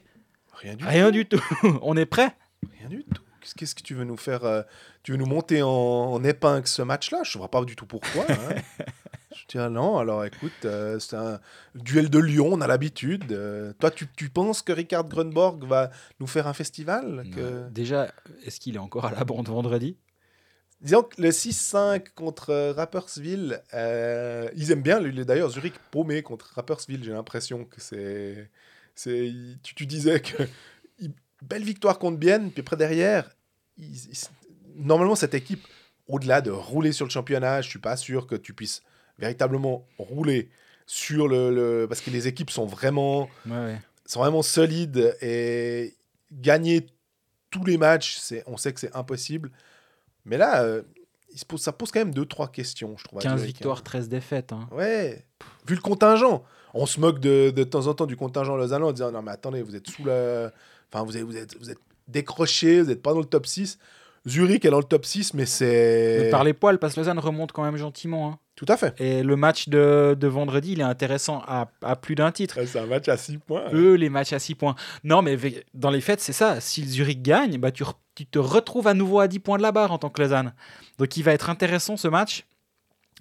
Rien du Rien tout. du tout. *laughs* on est prêt? Rien du tout. Qu'est-ce- que tu veux nous faire euh, Tu veux nous monter en, en épingle ce match-là? Je ne vois pas du tout pourquoi. hein. *laughs* Je dis ah non, alors écoute, euh, c'est un duel de Lyon, on a l'habitude. Euh, toi, tu, tu penses que Richard Grunborg va nous faire un festival? Que... Déjà, est-ce qu'il est encore à la bande vendredi? Disons que le 6-5 contre Rapperswil, euh, ils aiment bien. D'ailleurs, Zurich paumé contre Rapperswil, j'ai l'impression que c'est. C'est tu, tu disais que. *laughs* Belle victoire contre Bienne, puis après derrière, normalement, cette équipe, au-delà de rouler sur le championnat, je suis pas sûr que tu puisses véritablement rouler sur le. le- parce que les équipes sont vraiment Ouais, ouais. sont vraiment solides et gagner tous les matchs, c'est, on sait que c'est impossible. Mais là, euh, il se pose, ça pose quand même deux, trois questions, je trouve. à 15 Zurich, victoires, hein. 13 défaites. hein. Ouais, vu le contingent. On se moque de, de temps en temps du contingent lausannois en disant non, mais attendez, vous êtes sous le. Enfin, vous êtes, vous êtes, vous êtes décroché, vous n'êtes pas dans le top 6. Zurich est dans le top 6, mais c'est. Par les poils, parce que Lausanne remonte quand même gentiment. hein. Tout à fait. Et le match de, de vendredi, il est intéressant à, à plus d'un titre. C'est un match à 6 points. Eux, les matchs à 6 points. Non, mais dans les faits, c'est ça. Si Zurich gagne, bah, tu, tu te retrouves à nouveau à 10 points de la barre en tant que Lausanne. Donc il va être intéressant ce match.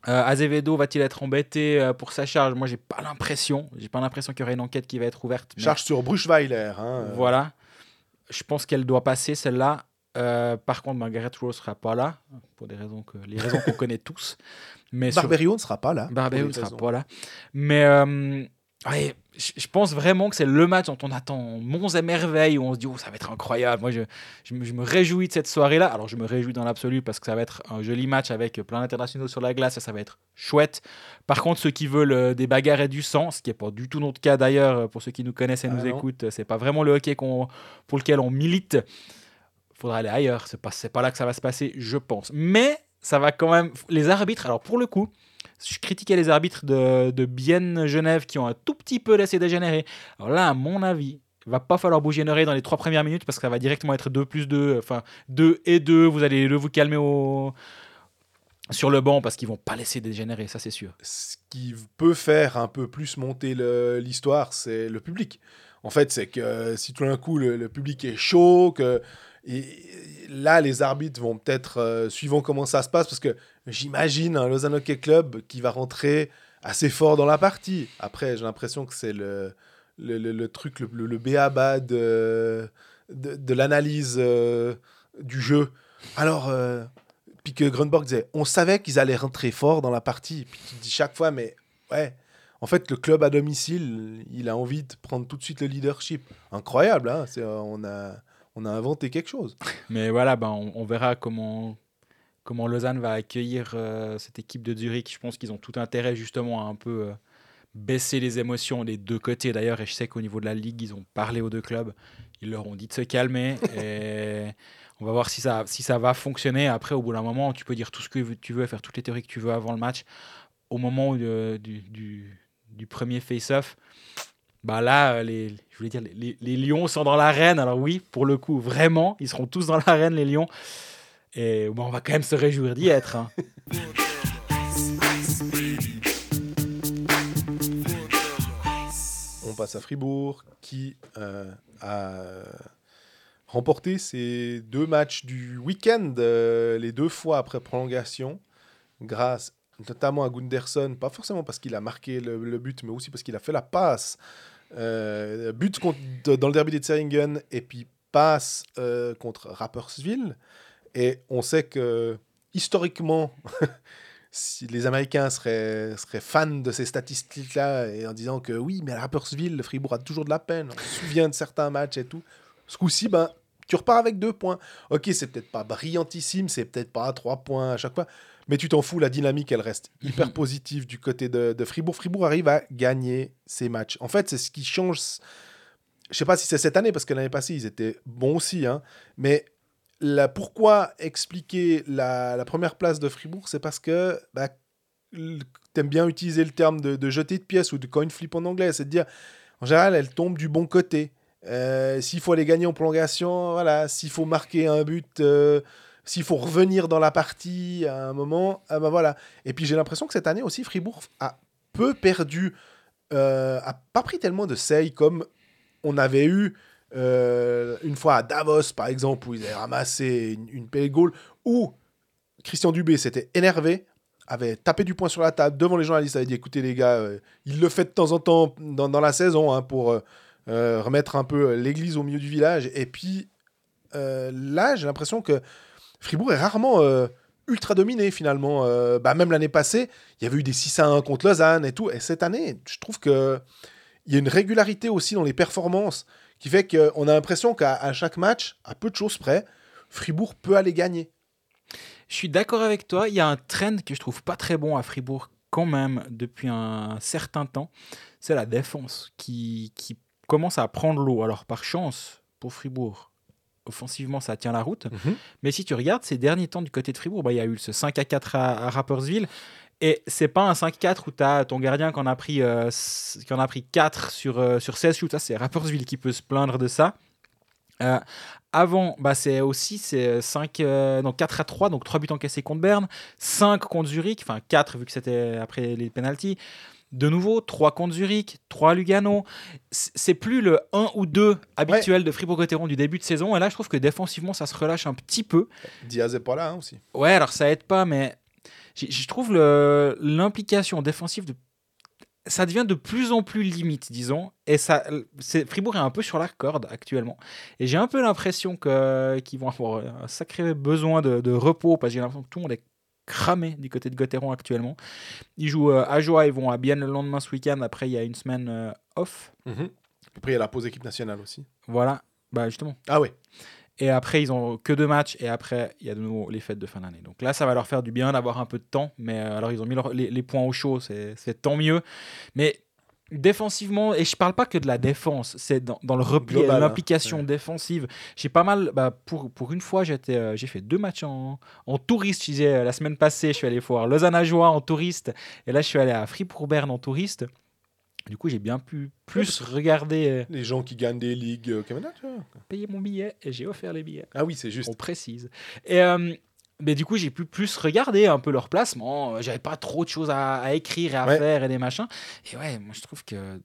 Euh, Azevedo va-t-il être embêté euh, pour sa charge? Moi, j'ai pas l'impression. J'ai pas l'impression qu'il y aurait une enquête qui va être ouverte. mais Charge sur Bruchweiler. Hein. Voilà. Je pense qu'elle doit passer celle-là. Euh, par contre, Margaret Rose sera pas là pour des raisons que les raisons qu'on connaît tous. Mais sur- Barberio ne sera pas là. Barbero pour ne sera raisons. pas là. Mais euh, ouais, je pense vraiment que c'est le match dont on attend monts et merveilles, où on se dit, oh, ça va être incroyable. Moi, je, je, me, je me réjouis de cette soirée-là. Alors, je me réjouis dans l'absolu parce que ça va être un joli match avec plein d'internationaux sur la glace et ça va être chouette. Par contre, ceux qui veulent euh, des bagarres et du sang, ce qui n'est pas du tout notre cas d'ailleurs, euh, pour ceux qui nous connaissent et Ah nous non. écoutent, c'est pas vraiment le hockey pour lequel on milite. faudra aller ailleurs. C'est pas, pas là que ça va se passer, je pense. Mais ça va quand même. Les arbitres, alors pour le coup, je critiquais les arbitres de, de Bienne Genève qui ont un tout petit peu laissé dégénérer. Alors là, à mon avis, va pas falloir une oreille dans les trois premières minutes parce que ça va directement être 2 plus 2, enfin 2 et 2. Vous allez le vous calmer sur le banc parce qu'ils vont pas laisser dégénérer, ça c'est sûr. ce qui peut faire un peu plus monter l'histoire, c'est le public. En fait, c'est que euh, si tout d'un coup le public est chaud, que et là les arbitres vont peut-être, euh, suivant comment ça se passe, parce que j'imagine un Lausanne Hockey Club qui va rentrer assez fort dans la partie. Après, j'ai l'impression que c'est le, le, le- truc, le, le, béaba de, de, l'analyse euh, du jeu. Alors, euh, puis que Grunborg disait, on savait qu'ils allaient rentrer fort dans la partie. Puis tu te dis chaque fois, mais ouais, en fait, le club à domicile, il a envie de prendre tout de suite le leadership. Incroyable, hein euh, on, a, on a inventé quelque chose. *laughs* Mais voilà, ben, on, on verra comment, comment Lausanne va accueillir euh, cette équipe de Zurich. Je pense qu'ils ont tout intérêt justement à un peu euh, baisser les émotions des deux côtés d'ailleurs. Et je sais qu'au niveau de la ligue, ils ont parlé aux deux clubs. Ils leur ont dit de se calmer. *laughs* et on va voir si ça, si ça va fonctionner. Après, au bout d'un moment, tu peux dire tout ce que tu veux, faire toutes les théories que tu veux avant le match. Au moment où, euh, du, du, du premier face-off, bah là, euh, les, je voulais dire, les, les- Lions sont dans l'arène. Alors oui, pour le coup, vraiment, ils seront tous dans l'arène, les Lions. Et bon, on va quand même se réjouir d'y être. hein. On passe à Fribourg, qui euh, a remporté ses deux matchs du week-end, euh, les deux fois après prolongation, grâce notamment à Gunderson, pas forcément parce qu'il a marqué le but, mais aussi parce qu'il a fait la passe. Euh, but contre- dans le derby des Zeringen et puis passe euh, contre Rapperswil. Et on sait que historiquement, *laughs* si les Américains seraient, seraient fans de ces statistiques-là et en disant que oui, mais à Rapperswil, le Fribourg a toujours de la peine, on se souvient de certains matchs et tout. Ce coup-ci, ben, tu repars avec deux points. Ok, c'est peut-être pas brillantissime, c'est peut-être pas trois points à chaque fois, mais tu t'en fous, la dynamique, elle reste hyper positive du côté de, de Fribourg. Fribourg arrive à gagner ses matchs. En fait, c'est ce qui change. Je sais pas si c'est cette année, parce que l'année passée, ils étaient bons aussi, hein, mais la, pourquoi expliquer la, la première place de Fribourg C'est parce que bah, t'aimes bien utiliser le terme de, de jeter de pièces ou de coin flip en anglais, c'est de dire en général elle tombe du bon côté. Euh, s'il faut aller gagner en prolongation, voilà, s'il faut marquer un but, euh, s'il faut revenir dans la partie à un moment, ah bah voilà. Et puis j'ai l'impression que cette année aussi Fribourg a peu perdu, euh, a pas pris tellement de seils comme on avait eu euh, une fois à Davos par exemple où ils avaient ramassé une, une goal où Christian Dubé s'était énervé avait tapé du poing sur la table devant les journalistes, avait dit écoutez les gars, euh, il le fait de temps en temps dans, la saison hein, pour euh, remettre un peu l'église au milieu du village. Et puis là, j'ai l'impression que Fribourg est rarement euh, ultra dominé finalement. Euh, bah, même l'année passée, il y avait eu des 6 à 1 contre Lausanne et tout. Et cette année, je trouve que il y a une régularité aussi dans les performances qui fait qu'on a l'impression qu'à chaque match, à peu de choses près, Fribourg peut aller gagner. Je suis d'accord avec toi. Il y a un trend que je trouve pas très bon à Fribourg quand même depuis un certain temps. C'est la défense qui, qui commence à prendre l'eau. Alors par chance pour Fribourg, offensivement ça tient la route. Mais si tu regardes ces derniers temps du côté de Fribourg, bah, il y a eu ce 5 à 4 à, à Rapperswil. Et c'est pas un 5-4 où tu as ton gardien qui en a pris, euh, s- qui en a pris 4 sur, euh, sur 16 shoots. Ça, c'est Rapperswil qui peut se plaindre de ça. Euh, avant, bah, c'est aussi c'est 5, euh, donc 4 à 3, donc 3 buts encaissés contre Berne, 5 contre Zurich, enfin 4 vu que c'était après les pénalties. De nouveau, 3 contre Zurich, 3 à Lugano. C'est plus le 1 ou 2 habituel de Fribourg-Gotteron du début de saison. Et là, je trouve que défensivement, ça se relâche un petit peu. Diaz est pas là hein, aussi. Ouais, alors ça aide pas, mais je trouve l'implication défensive de ça devient de plus en plus limite, disons. Et ça, Fribourg est un peu sur la corde actuellement. Et j'ai un peu l'impression qu'ils vont avoir un sacré besoin de, de repos parce que j'ai l'impression que tout le monde est cramé du côté de Gotteron actuellement. Ils jouent euh, à Joie, ils vont à Bienne le lendemain ce week-end. Après, il y a une semaine euh, off. Après, il y a la pause équipe nationale aussi. Voilà, bah justement. Ah ouais. Et après, ils ont que deux matchs. Et après, il y a de nouveau les fêtes de fin d'année. Donc là, ça va leur faire du bien d'avoir un peu de temps. Mais euh, alors, ils ont mis leur- les, les points au chaud. C'est c'est tant mieux. Mais défensivement, et je parle pas que de la défense, c'est dans, dans le repli, hein. l'implication Ouais. défensive. J'ai pas mal, bah, pour, pour une fois, j'étais, euh, j'ai fait deux matchs en, en touriste. Je disais, euh, la semaine passée, je suis allé voir Lausanne à Joie en touriste. Et là, je suis allé à Fribourg-Berne en touriste. Du coup, j'ai bien pu plus regarder, euh, Les gens qui gagnent des ligues au Canada, tu vois. payer mon billet et j'ai offert les billets. Ah oui, c'est juste. On précise. Et mais du coup, j'ai pu plus regarder un peu leur placement. J'avais pas trop de choses à, à écrire et à Ouais. faire et des machins. Et ouais, moi je trouve que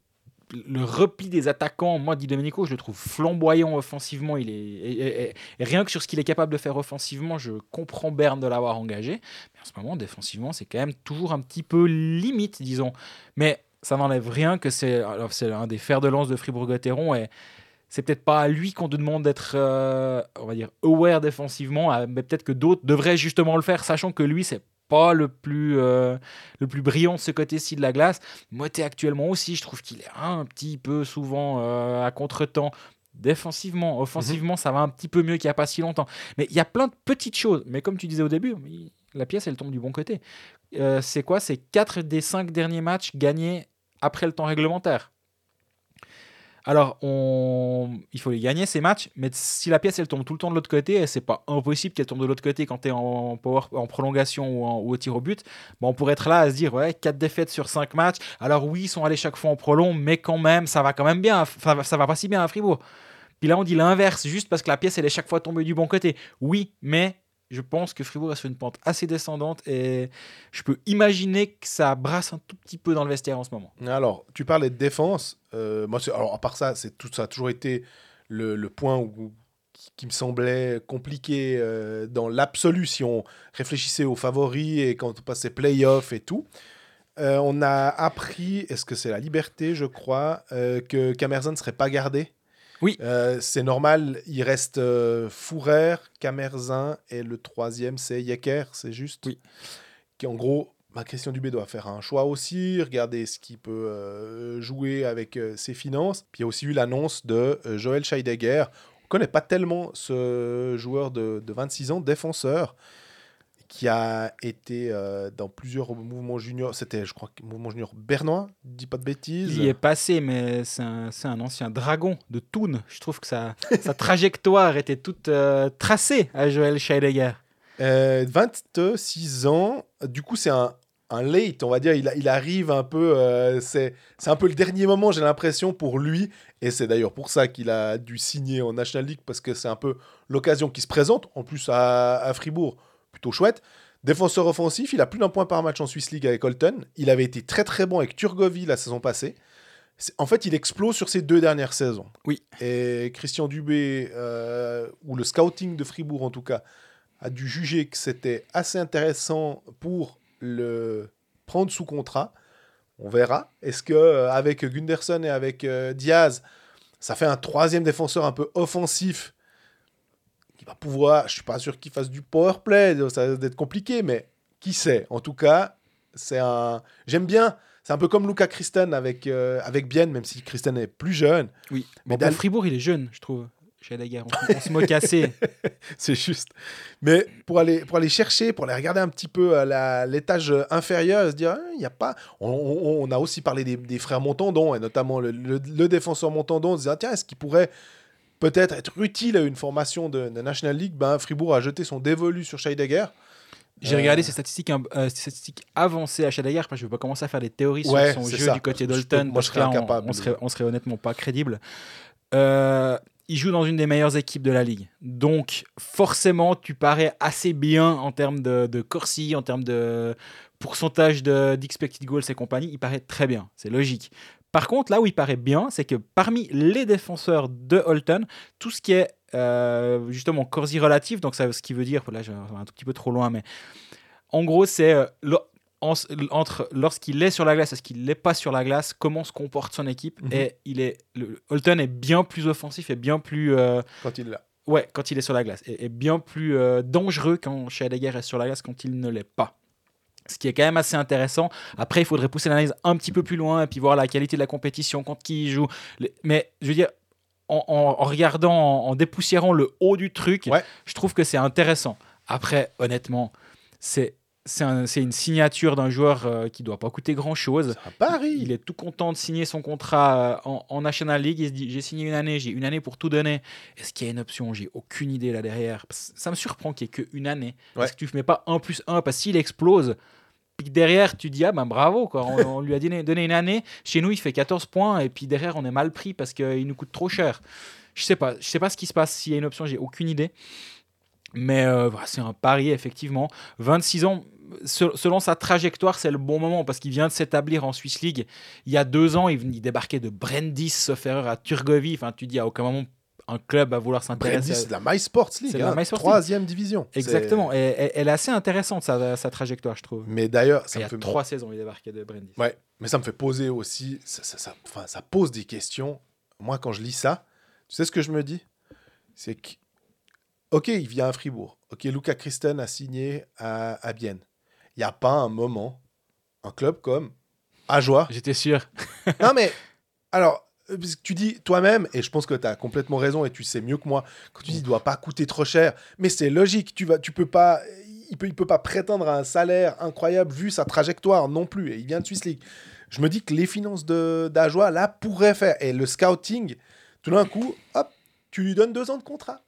le repli des attaquants, moi Di Domenico, je le trouve flamboyant offensivement. Il est et, et- et- et rien que sur ce qu'il est capable de faire offensivement, je comprends Berne de l'avoir engagé. Mais en ce moment, défensivement, c'est quand même toujours un petit peu limite, disons. Mais ça n'enlève rien que c'est alors c'est un des fers de lance de Fribourg-Gotteron et c'est peut-être pas à lui qu'on te demande d'être, euh, on va dire, aware défensivement, mais peut-être que d'autres devraient justement le faire, sachant que lui, c'est pas le plus, euh, le plus brillant de ce côté-ci de la glace. Moté actuellement aussi, je trouve qu'il est un petit peu souvent euh, à contre-temps. Défensivement, offensivement, ça va un petit peu mieux qu'il n'y a pas si longtemps. Mais il y a plein de petites choses. Mais comme tu disais au début, la pièce, elle tombe du bon côté. Euh, c'est quoi? C'est 4 des 5 derniers matchs gagnés après le temps réglementaire. Alors, il faut les gagner ces matchs, mais si la pièce elle tombe tout le temps de l'autre côté, c'est pas impossible qu'elle tombe de l'autre côté quand tu es en, en prolongation ou, au tir au but, bah, on pourrait être là à se dire ouais, 4 défaites sur 5 matchs. Alors, oui, ils sont allés chaque fois en prolong, mais quand même, ça va quand même bien. Ça va pas si bien à Fribourg. Puis là, on dit l'inverse, juste parce que la pièce elle est chaque fois tombée du bon côté. Oui, mais je pense que Fribourg est sur une pente assez descendante et je peux imaginer que ça brasse un tout petit peu dans le vestiaire en ce moment. Alors, tu parlais de défense. euh, moi, alors, à part ça, tout, ça a toujours été le, point qui, me semblait compliqué euh, dans l'absolu si on réfléchissait aux favoris et quand on passait playoff et tout. Euh, on a appris, est-ce que c'est la liberté, je crois, que Camerzan ne serait pas gardé? Oui. Euh, c'est normal, il reste euh, Fourer, Camerzin et le troisième c'est Yecker, c'est juste. Oui. Qui en gros, bah, Christian Dubé doit faire un choix aussi, regarder ce qu'il peut euh, jouer avec euh, ses finances. Puis il y a aussi eu l'annonce de Joël Scheidegger. On connaît pas tellement ce joueur de, de 26 ans, défenseur, qui a été euh, dans plusieurs mouvements juniors. C'était, je crois, mouvement junior bernois, dis pas de bêtises. Il y est passé, mais c'est un, un ancien dragon de Thun. Je trouve que sa, *laughs* sa trajectoire était toute euh, tracée à Joël Scheidegger. Euh, 26 ans. Du coup, c'est un, un late, on va dire. Il, a- il arrive un peu. euh, c'est, c'est un peu le dernier moment, j'ai l'impression, pour lui. Et c'est d'ailleurs pour ça qu'il a dû signer en National League, parce que c'est un peu l'occasion qui se présente. En plus, à, à Fribourg, plutôt chouette. Défenseur offensif, il a plus d'un point par match en Swiss League avec Holton. Il avait été très très bon avec Turgovie la saison passée. En fait, il explose sur ses deux dernières saisons. Oui. Et Christian Dubé, euh, ou le scouting de Fribourg en tout cas, a dû juger que c'était assez intéressant pour le prendre sous contrat. On verra. Est-ce que euh, avec Gunderson et avec euh, Diaz, ça fait un troisième défenseur un peu offensif qui va pouvoir. Je suis pas sûr qu'il fasse du power play, ça va être compliqué, mais qui sait? En tout cas, c'est un. J'aime bien. C'est un peu comme Luca Christen avec euh, avec Bien, même si Christen est plus jeune. Oui. Mais Mais Dal- Fribourg, il est jeune, je trouve. Scheidegger, on, on se moque assez. *laughs* C'est juste. Mais pour aller, pour aller chercher, pour aller regarder un petit peu à la- l'étage inférieur, se dire, Ah, il y a pas. On, on- on a aussi parlé des, des frères Montandon, et notamment le, le- le défenseur Montandon, se disant, tiens, est-ce qu'il pourrait peut-être être utile à une formation de, de National League ben, Fribourg a jeté son dévolu sur Scheidegger. J'ai Euh, regardé ses statistiques, euh, statistiques avancées à Scheidegger, parce que je ne veux pas commencer à faire des théories Ouais, sur son jeu ça. du côté d'Olton, moi, parce je là, serais on, incapable on de- serait, on serait honnêtement pas crédible. Euh, il joue dans une des meilleures équipes de la ligue. Donc, forcément, tu parais assez bien en termes de, de Corsi, en termes de pourcentage de- d'expected goals et compagnie. Il paraît très bien. C'est logique. Par contre, là où il paraît bien, c'est que parmi les défenseurs de Holton, tout ce qui est euh, justement Corsi relatif, donc ça, ce qui veut dire, là je vais un tout petit peu trop loin, mais en gros, c'est euh, en- entre lorsqu'il est sur la glace et ce qu'il n'est pas sur la glace, comment se comporte son équipe. Mhm. Et il est, le, Holton est bien plus offensif et bien plus. euh, Quand il est là. ouais, quand il est sur la glace. Et, et bien plus euh, dangereux quand Scheidegger est sur la glace quand il ne l'est pas. Ce qui est quand même assez intéressant. Après, il faudrait pousser l'analyse un petit peu plus loin et puis voir la qualité de la compétition, contre qui il joue. Les- Mais je veux dire, en, regardant, en, en dépoussiérant le haut du truc, Ouais. je trouve que c'est intéressant. Après, honnêtement, c'est c'est un- une signature d'un joueur euh, qui doit pas coûter grand chose. C'est un pari. Il est tout content de signer son contrat euh, en, en National League. Il se dit j'ai signé une année, j'ai une année pour tout donner. Est-ce qu'il y a une option? J'ai aucune idée là derrière. Ça me surprend qu'il n'y ait qu'une année. Ouais. Est-ce que tu ne mets pas 1 plus 1 Parce que s'il explose, puis derrière tu dis ah ben bravo, quoi. On, lui a donné, une année. Chez nous, il fait 14 points et puis derrière, on est mal pris parce qu'il nous coûte trop cher. Je sais pas, je sais pas ce qui se passe. S'il y a une option, j'ai aucune idée. Mais euh, c'est un pari, effectivement. 26 ans, se- selon sa trajectoire, c'est le bon moment parce qu'il vient de s'établir en Swiss League. Il y a deux ans, il, débarquait de Brendis, sauf erreur, à Turgovie. Enfin, tu dis à aucun moment un club va vouloir s'intéresser. c'est à- de la My Sports League. La hein, My Sports League. troisième division. Exactement. Et, et- elle est assez intéressante, sa, sa trajectoire, je trouve. Mais d'ailleurs, il ça me a fait trois saisons, il débarquait de Brendis. Ouais, mais ça me fait poser aussi, ça, ça, ça- enfin, ça pose des questions. Moi, quand je lis ça, tu sais ce que je me dis? C'est que, ok, il vient à Fribourg. Ok, Luca Christen a signé à, à Bienne. Il n'y a pas un moment, un club comme Ajoie. J'étais sûr. non, mais, alors, que tu dis toi-même, et je pense que tu as complètement raison, et tu sais mieux que moi, quand tu dis il doit pas coûter trop cher, mais c'est logique, tu vas, tu peux pas, il peut, peut pas prétendre à un salaire incroyable vu sa trajectoire non plus, et il vient de Swiss League. Je me dis que les finances de d'Ajoie, là, pourraient faire, et le scouting, tout d'un coup, hop, tu lui donnes deux ans de contrat.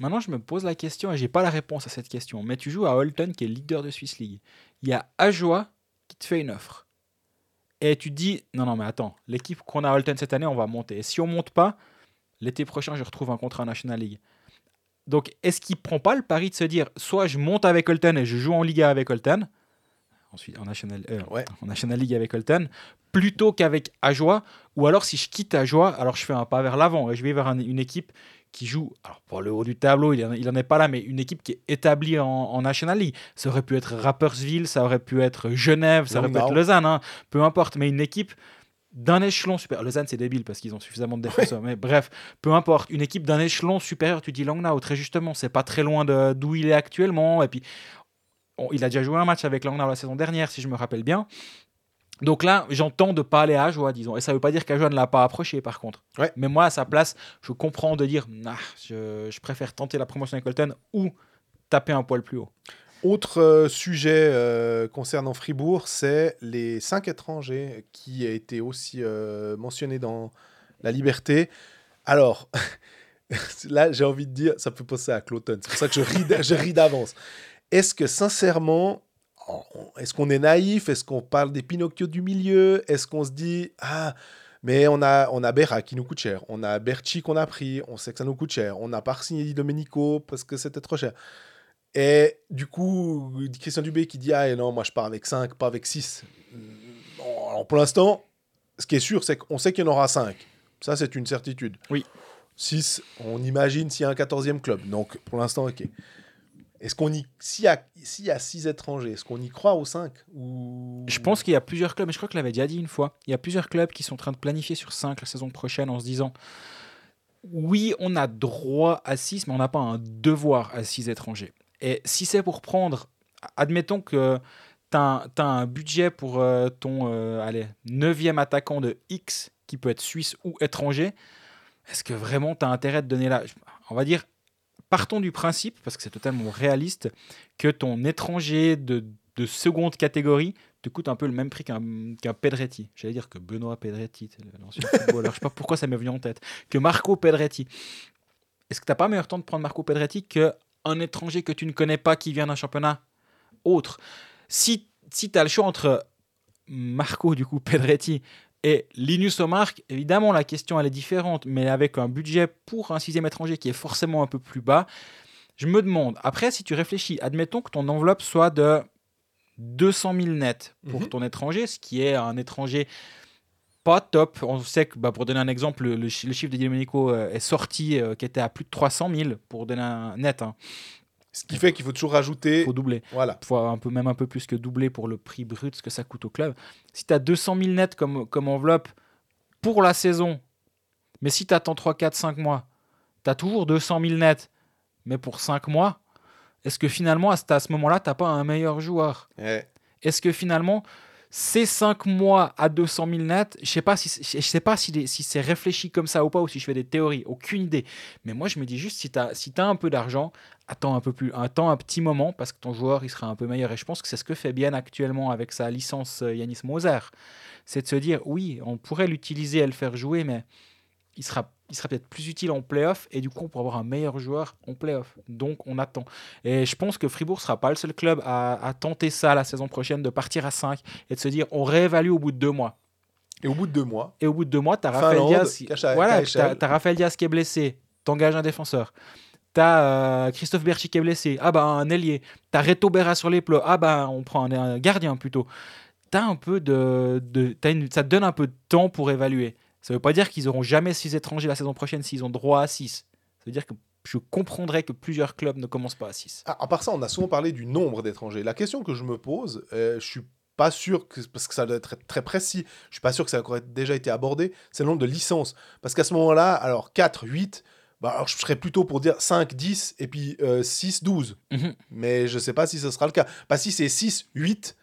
Maintenant, je me pose la question et j'ai pas la réponse à cette question. Mais tu joues à Holton, qui est leader de Swiss League. Il y a Ajoie qui te fait une offre. Et tu te dis, non, non, mais attends, l'équipe qu'on a à Holton cette année, on va monter. Et si on monte pas, l'été prochain, je retrouve un contrat en National League. Donc, est-ce qu'il prend pas le pari de se dire, soit je monte avec Holton et je joue en Liga avec Holton, ensuite en National, euh, Ouais. en National League avec Holton, plutôt qu'avec Ajoie, ou alors si je quitte Ajoie, alors je fais un pas vers l'avant et je vais vers un- une équipe qui joue, alors pour le haut du tableau, il en, il en est pas là, mais une équipe qui est établie en, en National League. Ça aurait pu être Rappersville, ça aurait pu être Genève, ça aurait pu être. Lausanne, hein, peu importe, mais une équipe d'un échelon supérieur. Lausanne, c'est débile parce qu'ils ont suffisamment de défenseurs, mais bref, peu importe. Une équipe d'un échelon supérieur, tu dis Langnau, très justement, c'est pas très loin de- d'où il est actuellement, et puis on- il a déjà joué un match avec Langnau la saison dernière, si je me rappelle bien. Donc là, j'entends de pas aller à Ajoie, disons. Et ça veut pas dire qu'Ajoie ne l'a pas approché, par contre. Ouais. Mais moi, à sa place, je comprends de dire, nah, je, je préfère tenter la promotion avec Colton ou taper un poil plus haut. Autre euh, sujet euh, concernant Fribourg, c'est les cinq étrangers qui a été aussi euh, mentionné dans La Liberté. Alors, *laughs* là, j'ai envie de dire, ça peut passer à Cloton. C'est pour ça que je ris, d'avance. Est-ce que sincèrement, est-ce qu'on est naïf? Est-ce qu'on parle des Pinocchio du milieu? Est-ce qu'on se dit, ah, mais on a, on a Berra qui nous coûte cher, on a Berchi qu'on a pris, on sait que ça nous coûte cher, on n'a pas signé Domenico parce que c'était trop cher. Et du coup, Christian Dubé qui dit Ah non, moi je pars avec 5, pas avec 6. Alors pour l'instant, ce qui est sûr, c'est qu'on sait qu'il y en aura 5. Ça, c'est une certitude. Oui. 6, on imagine s'il y a un 14e club. Donc pour l'instant, ok. Est-ce qu'on y. S'il y 6 étrangers, est-ce qu'on y croit aux 5 ou... Je pense qu'il y a plusieurs clubs, mais je crois que je l'avais déjà dit une fois, il y a plusieurs clubs qui sont en train de planifier sur 5 la saison prochaine en se disant oui, on a droit à 6, mais on n'a pas un devoir à 6 étrangers. Et si c'est pour prendre, admettons que tu as, un budget pour euh, ton euh, allez, 9e attaquant de X, qui peut être suisse ou étranger, est-ce que vraiment tu as intérêt de donner là On va dire, partons du principe, parce que c'est totalement réaliste, que ton étranger de, de seconde catégorie te coûte un peu le même prix qu'un Pedretti. J'allais dire que Benoît Pedretti, l'ancien *laughs* footballeur, je sais pas pourquoi ça m'est venu en tête, que Marco Pedretti. Est-ce que tu n'as pas meilleur temps de prendre Marco Pedretti qu'un étranger que tu ne connais pas qui vient d'un championnat autre? Si, si tu as le choix entre Marco, du coup, Pedretti et Linus Omark, évidemment, la question elle est différente, mais avec un budget pour un sixième étranger qui est forcément un peu plus bas, je me demande, après, si tu réfléchis, admettons que ton enveloppe soit de 200 000 nets pour Mhm. ton étranger, ce qui est un étranger pas top. On sait que, bah, pour donner un exemple, le, le chi- le chiffre de Domenico euh, est sorti, euh, qui était à plus de 300 000 pour donner un net. Il Ce qui fait qu'il faut toujours rajouter. faut doubler. Voilà. faut un peu, même un peu plus que doubler pour le prix brut, ce que ça coûte au club. Si tu as 200 000 nets comme, comme enveloppe pour la saison, mais si tu attends 3, 4, 5 mois, tu as toujours 200 000 nets, mais pour 5 mois, est-ce que finalement, à ce, moment-là, tu n'as pas un meilleur joueur? Ouais. Est-ce que finalement, ces 5 mois à 200 000 nets, je sais pas si, je sais pas si, si c'est réfléchi comme ça ou pas, ou si je fais des théories, aucune idée. Mais moi, je me dis juste, si tu as, si as un peu d'argent, attends un peu plus, attends un petit moment, parce que ton joueur, il sera un peu meilleur. Et je pense que c'est ce que fait bien actuellement avec sa licence euh, Yanis Moser. C'est de se dire, oui, on pourrait l'utiliser et le faire jouer, mais il sera, il sera peut-être plus utile en playoff, et du coup, on pourra avoir un meilleur joueur en playoff. Donc, on attend. Et je pense que Fribourg sera pas le seul club à, à tenter ça la saison prochaine, de partir à 5 et de se dire on réévalue au bout de deux mois. Et au bout de deux mois, Et au bout de deux mois, tu as Raphaël Diaz. Voilà, t'as- t'as Raphaël Diaz qui est blessé, t'engages un défenseur. T'as euh, Christophe Berchi qui est blessé, ah bah un ailier. T'as Reto Berra sur les plots, ah bah on prend un, gardien plutôt. T'as un peu de, de une- ça te donne un peu de temps pour évaluer. Ça veut pas dire qu'ils auront jamais six étrangers la saison prochaine s'ils ont droit à 6. Ça veut dire que je comprendrais que plusieurs clubs ne commencent pas à 6. Ah, à part ça, on a souvent parlé du nombre d'étrangers. La question que je me pose, euh, je suis pas sûr, que, parce que ça doit être très précis, je suis pas sûr que ça a encore déjà été abordé, c'est le nombre de licences. Parce qu'à ce moment-là, alors 4, 8, bah, alors je serais plutôt pour dire 5, 10 et puis euh, 6, 12. Mhm. Mais je sais pas si ce sera le cas. Pas si c'est 6, 8,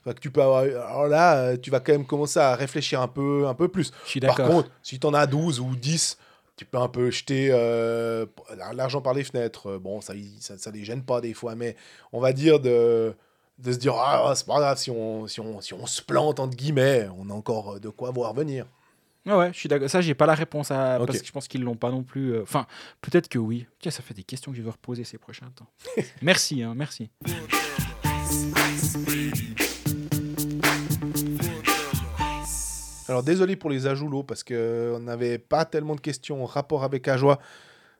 enfin, que tu peux avoir, alors là, euh, tu vas quand même commencer à réfléchir un peu, un peu plus. Je suis Par contre, si tu en as 12 ou 10, tu peux un peu jeter euh, l'argent par les fenêtres. Euh, Bon, ça, ça, ça les gêne pas des fois, mais on va dire de, de se dire Ah, c'est pas grave si on, si, on, si on se plante, entre guillemets, on a encore euh, de quoi voir venir. Ouais, ouais, je suis d'accord. Ça, j'ai pas la réponse à. Parce que je pense qu'ils l'ont pas non plus. euh, Enfin, peut-être que oui. Tiens, ça fait des questions que je vais reposer ces prochains temps. *laughs* merci, hein, merci. Alors, désolé pour les ajoulots, parce qu'on n'avait pas tellement de questions en rapport avec Ajoie.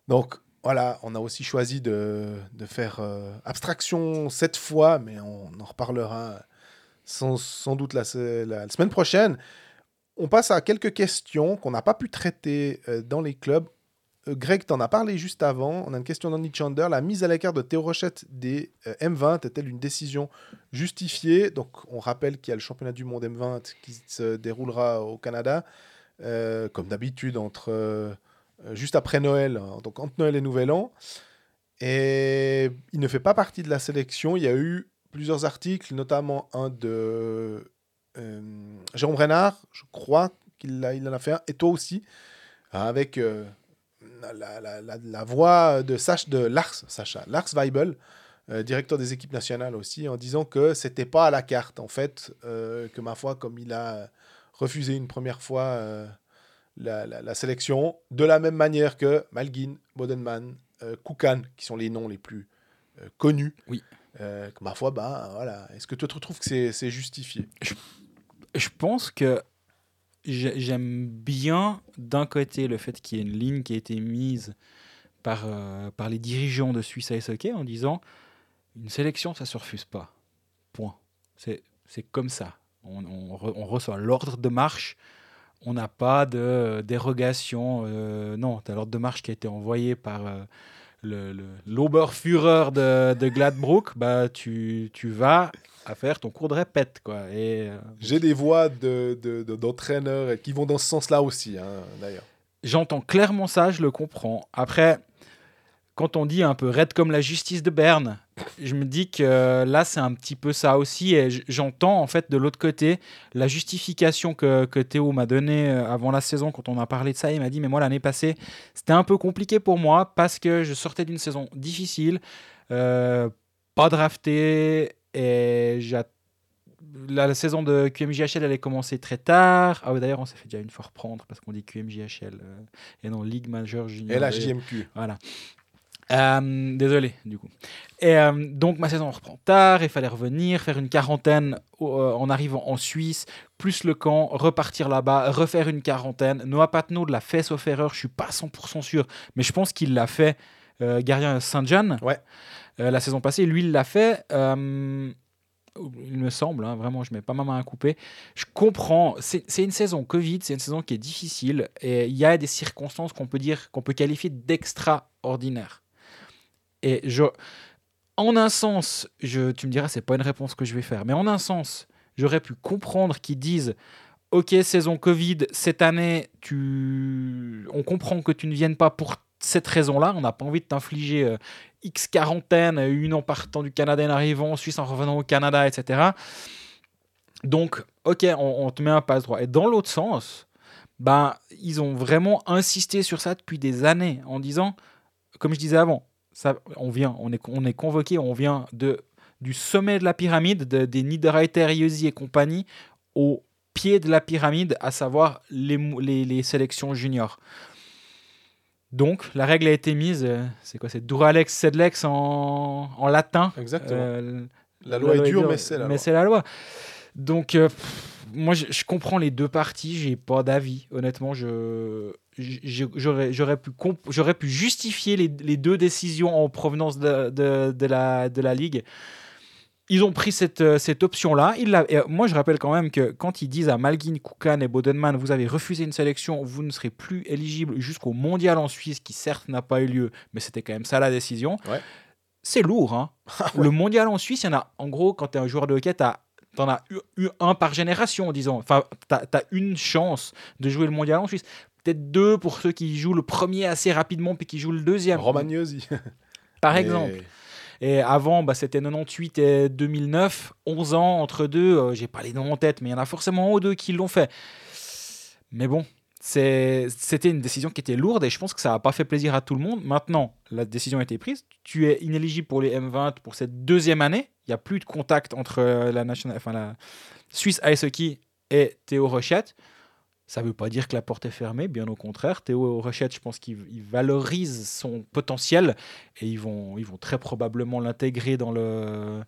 Donc, voilà, on a aussi choisi de, de faire euh, abstraction cette fois, mais on en reparlera sans, sans doute la semaine prochaine. On passe à quelques questions qu'on n'a pas pu traiter euh, dans les clubs. Euh, Greg, t'en as parlé juste avant. On a une question d'Andy Chander. La mise à l'écart de Théo Rochette des euh, M20 est-elle une décision justifiée? Donc, on rappelle qu'il y a le championnat du monde M20 qui se déroulera au Canada, comme d'habitude, entre juste après Noël, hein, donc entre Noël et Nouvel An. Et il ne fait pas partie de la sélection. Il y a eu plusieurs articles, notamment un de Jérôme Renard, je crois qu'il a- il en a fait un, et toi aussi, avec euh, la, la- la- la voix de, Sach, de Lars, Sacha, Lars Weibel, euh, directeur des équipes nationales aussi, en disant que c'était pas à la carte, en fait, euh, que ma foi, comme il a refusé une première fois euh, la, sélection, de la même manière que Malguin, Bodenman, euh, Koukan, qui sont les noms les plus euh, connus. Oui. Euh, que ma foi, bah voilà. Est-ce que tu te trouves que c'est c'est justifié? Je pense que j'ai- j'aime bien d'un côté le fait qu'il y ait une ligne qui a été mise par, euh, par les dirigeants de Suisse Ice Hockey en disant une sélection, ça se refuse pas. Point. C'est comme ça. On, on re- on reçoit l'ordre de marche. On n'a pas de dérogation. euh, non, tu as l'ordre de marche qui a été envoyé par euh, l'Oberführer de, de Gladbrook. Bah, tu, tu vas à faire ton cours de répète. Quoi. Et, euh, J'ai des voix de- de- de- d'entraîneurs qui vont dans ce sens-là aussi, hein, d'ailleurs. J'entends clairement ça, je le comprends. Après, quand on dit un peu raide comme la justice de Berne, je me dis que euh, là, c'est un petit peu ça aussi. Et j'entends en fait de l'autre côté la justification que, que Théo m'a donnée euh, avant la saison quand on a parlé de ça. Il m'a dit, mais moi, l'année passée, c'était un peu compliqué pour moi parce que je sortais d'une saison difficile, euh, pas drafté, et la, la saison de QMJHL elle est commencé très tard. Ah oui, d'ailleurs, on s'est fait déjà une fois reprendre parce qu'on dit QMJHL euh, et non Ligue Majeure Junior. Et la Et- JMQ. Voilà. Euh, désolé, du coup. Et euh, donc, ma saison reprend tard. Il fallait revenir, faire une quarantaine euh, en arrivant en Suisse, plus le camp, repartir là-bas, refaire une quarantaine. Noah Patnaud l'a fait sauf erreur, je suis pas 100% sûr, mais je pense qu'il l'a fait. Euh, gardien Saint-Jean, Ouais. la saison passée, lui, il l'a fait. il me semble, hein, vraiment, je mets pas ma main à couper. Je comprends, c'est c'est une saison Covid, c'est une saison qui est difficile et il y a des circonstances qu'on peut dire, qu'on peut qualifier d'extraordinaires. Et je, en un sens, je, tu me diras, c'est pas une réponse que je vais faire, mais en un sens, j'aurais pu comprendre qu'ils disent Ok, saison Covid, cette année, tu... on comprend que tu ne viennes pas pour cette raison-là. On n'a pas envie de t'infliger euh, X quarantaine, une en partant du Canada, en arrivant en Suisse, en revenant au Canada, etc. Donc, ok, on, on te met un passe droit. Et dans l'autre sens, ben, ils ont vraiment insisté sur ça depuis des années en disant, comme je disais avant, ça, on vient, on est, on est convoqué, on vient de, du sommet de la pyramide, de- des Niederreiter, Yossi et compagnie, au pied de la pyramide, à savoir les, les, les sélections juniors. Donc, la règle a été mise, euh, c'est quoi C'est Duralex, Sedlex en, en latin. Exactement. Euh, la loi est dure, mais c'est la loi. mais c'est la loi. Donc, euh, pff, moi, je, je comprends les deux parties. J'ai pas d'avis. Honnêtement, je, j'aurais, j'aurais pu, j'aurais pu justifier les, les deux décisions en provenance de, de, de la, de la ligue. Ils ont pris cette, euh, cette option-là. Euh, moi, je rappelle quand même que quand ils disent à Malguin, Koukan et Bodenman, vous avez refusé une sélection, vous ne serez plus éligible jusqu'au mondial en Suisse, qui certes n'a pas eu lieu, mais c'était quand même ça la décision. Ouais. C'est lourd. Hein. *laughs* Le mondial en Suisse, il y en a, en gros, quand tu es un joueur de hockey, tu en as eu, eu un par génération, disons. Enfin, tu as, une chance de jouer le mondial en Suisse. Peut-être deux pour ceux qui jouent le premier assez rapidement puis qui jouent le deuxième. Romagnosi. *laughs* Par Mais- exemple. Et avant, bah, c'était 98 et 2009, 11 ans entre deux. euh, J'ai pas les noms en tête, mais il y en a forcément un ou deux qui l'ont fait. Mais bon, c'était une décision qui était lourde et je pense que ça n'a pas fait plaisir à tout le monde. Maintenant, la décision a été prise. Tu es inéligible pour les M20 pour cette deuxième année. Il n'y a plus de contact entre euh, la, national... enfin, la Suisse Ice Hockey et Théo Rochette. Ça ne veut pas dire que la porte est fermée, bien au contraire. Théo Rochette, je pense qu'il il valorise son potentiel et ils vont, ils vont très probablement l'intégrer dans le,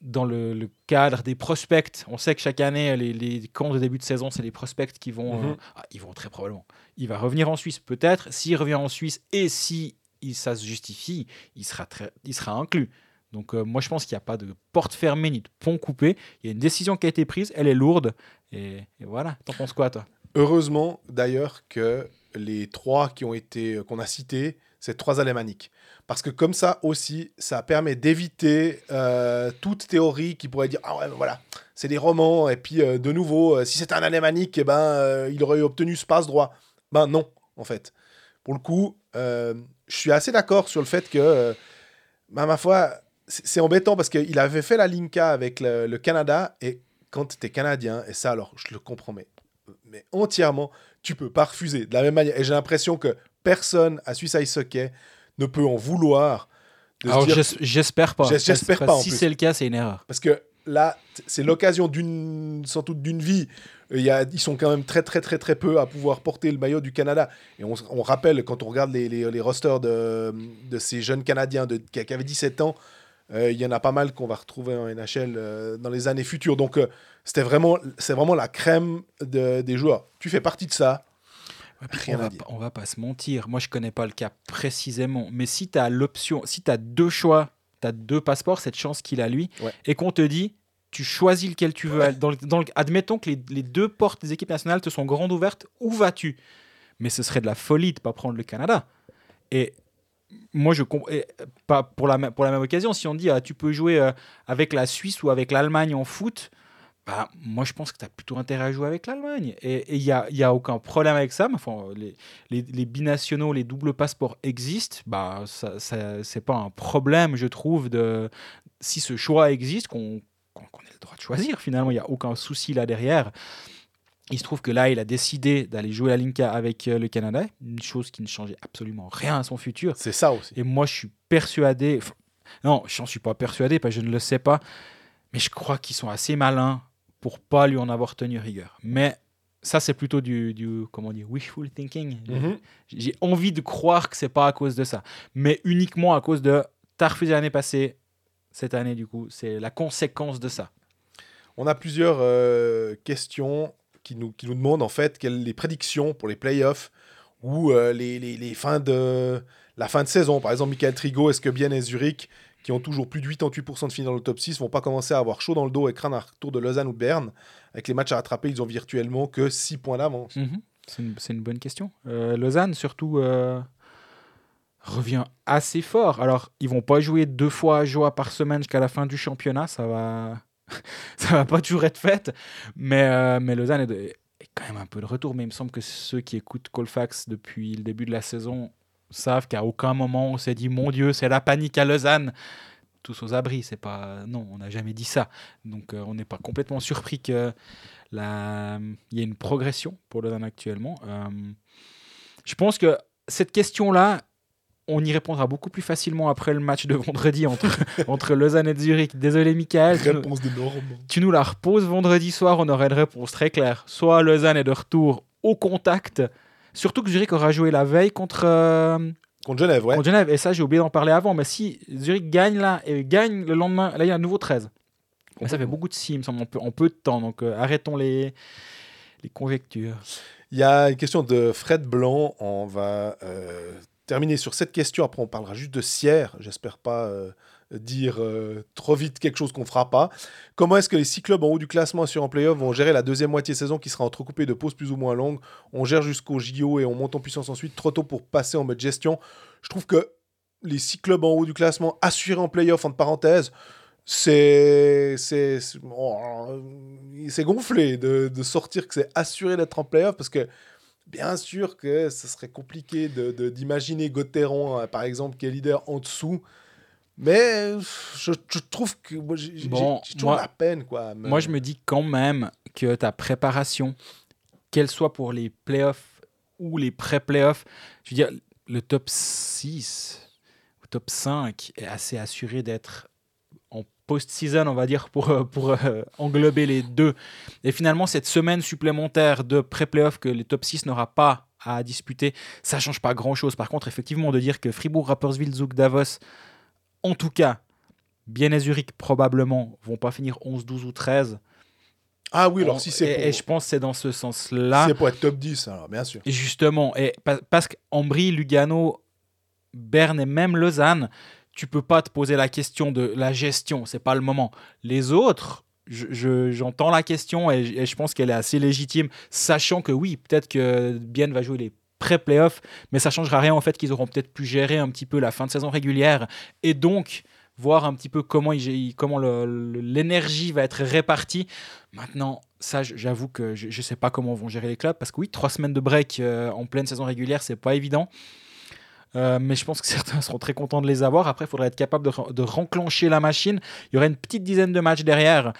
dans le, le cadre des prospects. On sait que chaque année, les, les camps de début de saison, c'est les prospects qui vont. Mhm. euh, ah, ils vont très probablement. Il va revenir en Suisse, peut-être. S'il revient en Suisse et si il- ça se justifie, il sera, très, il sera inclus. Donc, euh, moi, je pense qu'il n'y a pas de porte fermée ni de pont coupé. Il y a une décision qui a été prise, elle est lourde. Et, voilà. T'en penses quoi, toi? Heureusement, d'ailleurs, que les trois qui ont été euh, qu'on a cités, c'est trois alémaniques. Parce que comme ça aussi, ça permet d'éviter euh, toute théorie qui pourrait dire ah ouais, voilà, c'est des romans et puis de nouveau, si c'était un alémanique, eh ben il aurait obtenu ce passe droit. Ben non, en fait. Pour le coup, je suis assez d'accord sur le fait que, ben, ma foi, c'est embêtant parce qu'il avait fait la Linka avec le, le Canada et quand tu es canadien, et ça alors je le comprends, mais, mais entièrement, tu peux pas refuser. De la même manière, et j'ai l'impression que personne à Suisse Ice Hockey ne peut en vouloir de Alors, j'espère pas. J'es- j'espère pas, en Si c'est le cas, c'est une erreur. Parce que là, c'est l'occasion d'une, sans doute d'une vie. Il y a, ils sont quand même très, très, très, très peu à pouvoir porter le maillot du Canada. Et on, rappelle, quand on regarde les, les, les rosters de, de ces jeunes Canadiens de, qui, avaient 17 ans, il y en a pas mal qu'on va retrouver en NHL euh, dans les années futures. Donc, euh, c'était vraiment, c'est vraiment la crème de- des joueurs. Tu fais partie de ça. On, va, on va pas se mentir. Moi, je connais pas le cas précisément. Mais si tu as l'option, si tu as deux choix, tu as deux passeports, cette chance qu'il a lui, Ouais. et qu'on te dit, tu choisis lequel tu veux. aller. Dans le- dans le- admettons que les, les deux portes des équipes nationales te sont grandes ouvertes, où vas-tu? Mais ce serait de la folie de pas prendre le Canada. Et moi, je comprends. Pas pour la, pour la même occasion, si on dit, ah, tu peux jouer euh, avec la Suisse ou avec l'Allemagne en foot. Bah, moi, je pense que tu as plutôt intérêt à jouer avec l'Allemagne. Et il n'y a, y a aucun problème avec ça. Enfin, les, les, binationaux, les doubles passeports existent. Bah, ça, c'est pas un problème, je trouve, si ce choix existe, qu'on qu'on qu'on ait le droit de choisir. Finalement, il n'y a aucun souci là derrière. Il se trouve que là, il a décidé d'aller jouer la Linka avec euh, le Canada, une chose qui ne changeait absolument rien à son futur. C'est ça aussi. Et moi, je suis persuadé. non, je n'en suis pas persuadé, parce que je ne le sais pas. Mais je crois qu'ils sont assez malins pour pas lui en avoir tenu rigueur. Mais ça, c'est plutôt du, du comment dire, wishful thinking. Mhm. J'ai envie de croire que c'est pas à cause de ça, mais uniquement à cause de t'as refusé l'année passée. Cette année, du coup, c'est la conséquence de ça. On a plusieurs euh, questions qui nous, qui nous demandent en fait quelles les prédictions pour les playoffs ou euh, les, les, de la fin de saison. Par exemple, Michael Trigo, est-ce que Bien et Zurich, qui ont toujours plus de 88% de finir dans le top 6, vont pas commencer à avoir chaud dans le dos et craindre un retour de Lausanne ou Berne? Avec les matchs à rattraper, ils ont virtuellement que 6 points d'avance. Mhm. C'est une, une bonne question. Euh, Lausanne, surtout, euh, revient assez fort. Alors, ils vont pas jouer deux fois à joie par semaine jusqu'à la fin du championnat. Ça va, *laughs* ça va pas toujours être fait. Mais, euh, mais Lausanne est, quand même un peu de retour. Mais il me semble que ceux qui écoutent Colfax depuis le début de la saison savent qu'à aucun moment on s'est dit mon Dieu, c'est la panique à Lausanne. Tous aux abris, c'est pas. Non, on n'a jamais dit ça. Donc, euh, on n'est pas complètement surpris que la... il y ait une progression pour Lausanne actuellement. Euh, je pense que cette question-là, on y répondra beaucoup plus facilement après le match de vendredi entre, *laughs* entre Lausanne et Zurich. Désolé, Michael. Tu nous, Réponse de Normand. tu nous la reposes vendredi soir, on aurait une réponse très claire. Soit Lausanne est de retour au contact, surtout que Zurich aura joué la veille contre, euh, Contre Genève, ouais. contre Genève. Et ça, j'ai oublié d'en parler avant. Mais si Zurich gagne là et gagne le lendemain, là, il y a un nouveau 13. Mais ça fait beaucoup de si, il me semble, en peu, en peu de temps. Donc euh, arrêtons les, les conjectures. Il y a une question de Fred Blanc. On va euh, terminer sur cette question. Après, on parlera juste de Sierre. J'espère pas euh, dire euh, trop vite quelque chose qu'on fera pas. Comment est-ce que les six clubs en haut du classement assurés en playoff vont gérer la deuxième moitié de saison qui sera entrecoupée de pauses plus ou moins longues? On gère jusqu'au JO et on monte en puissance ensuite. Trop tôt pour passer en mode gestion. Je trouve que les six clubs en haut du classement assurés en playoff, entre parenthèses, c'est c'est oh, gonflé de, de sortir que c'est assuré d'être en playoff parce que bien sûr que ce serait compliqué de- de- d'imaginer Gauthieron, euh, par exemple, qui est leader en dessous. Mais je, je trouve que moi, j'ai Bon, toujours moi- la peine. Quoi, Moi, je me dis quand même que ta préparation, qu'elle soit pour les playoffs ou les pré-playoffs, je veux dire, le top 6 ou top 5 est assez assuré d'être post-season, on va dire, pour, euh, pour euh, englober les deux. Et finalement, cette semaine supplémentaire de pré-playoff que les top 6 n'aura pas à disputer, ça change pas grand-chose. Par contre, effectivement, de dire que Fribourg, Rapperswil, Zug, Davos, en tout cas, bien et Zurich probablement vont pas finir 11, 12 ou 13. Ah oui, alors On- si c'est et, pour, et je pense que c'est dans ce sens-là. c'est pour être top 10, alors bien sûr. Et justement, et pa- parce qu'Ambry, Lugano, Berne et même Lausanne, tu peux pas te poser la question de la gestion, c'est pas le moment. Les autres, je- je- j'entends la question et, je pense qu'elle est assez légitime, sachant que oui, peut-être que Bienne va jouer les pré-playoffs, mais ça changera rien au fait qu'ils auront peut-être pu gérer un petit peu la fin de saison régulière et donc voir un petit peu comment, comment l'énergie va être répartie. Maintenant, ça, j'avoue que je ne sais pas comment vont gérer les clubs parce que oui, trois semaines de break euh, en pleine saison régulière, c'est pas évident. Euh, mais je pense que *laughs* certains seront très contents de les avoir. Après, il faudrait être capable de, de renclencher la machine. Il y aurait une petite dizaine de matchs derrière.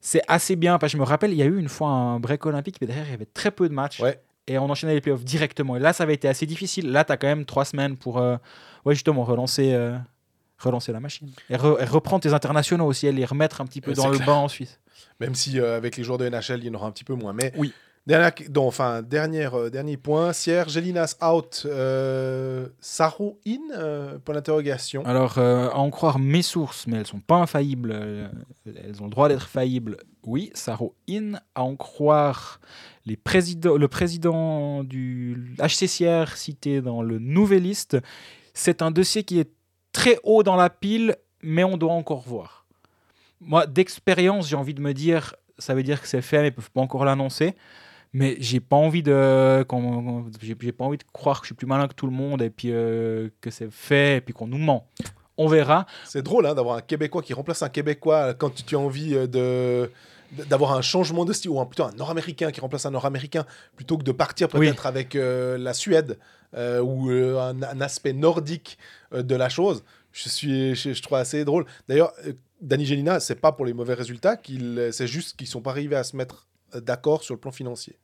C'est assez bien. Parce que je me rappelle, il y a eu une fois un break olympique, mais derrière, il y avait très peu de matchs. Ouais. Et on enchaînait les playoffs directement. Et là, ça avait été assez difficile. Là, tu as quand même trois semaines pour euh, ouais, justement relancer, euh, relancer la machine. Et, re- et reprendre tes internationaux aussi, et les remettre un petit peu dans le banc en Suisse. Même si avec les joueurs de NHL, il y en aura un petit peu moins. Mais Oui. Dernière, enfin, dernière, euh, dernier point. Sierre, Gelinas out. Euh, Saru in euh, Point. Alors, euh, à en croire mes sources, mais elles sont pas infaillibles, euh, elles ont le droit d'être faillibles, oui, Saro In. À en croire les le président du HCCR cité dans le Nouvelliste, c'est un dossier qui est très haut dans la pile, mais on doit encore voir. Moi, d'expérience, j'ai envie de me dire, ça veut dire que c'est fait, mais ils peuvent pas encore l'annoncer. Mais j'ai pas envie de, j'ai pas envie de croire que je suis plus malin que tout le monde et puis euh, que c'est fait et puis qu'on nous ment. On verra. C'est drôle hein, d'avoir un Québécois qui remplace un Québécois quand tu, tu as envie euh, de d'avoir un changement de style ou un, plutôt un Nord-Américain qui remplace un Nord-Américain plutôt que de partir Oui. peut-être avec euh, la Suède euh, ou un, un aspect nordique de la chose. Je suis, je, je trouve assez drôle. D'ailleurs, Danny Gelina, c'est pas pour les mauvais résultats qu'il, c'est juste qu'ils sont pas arrivés à se mettre d'accord sur le plan financier.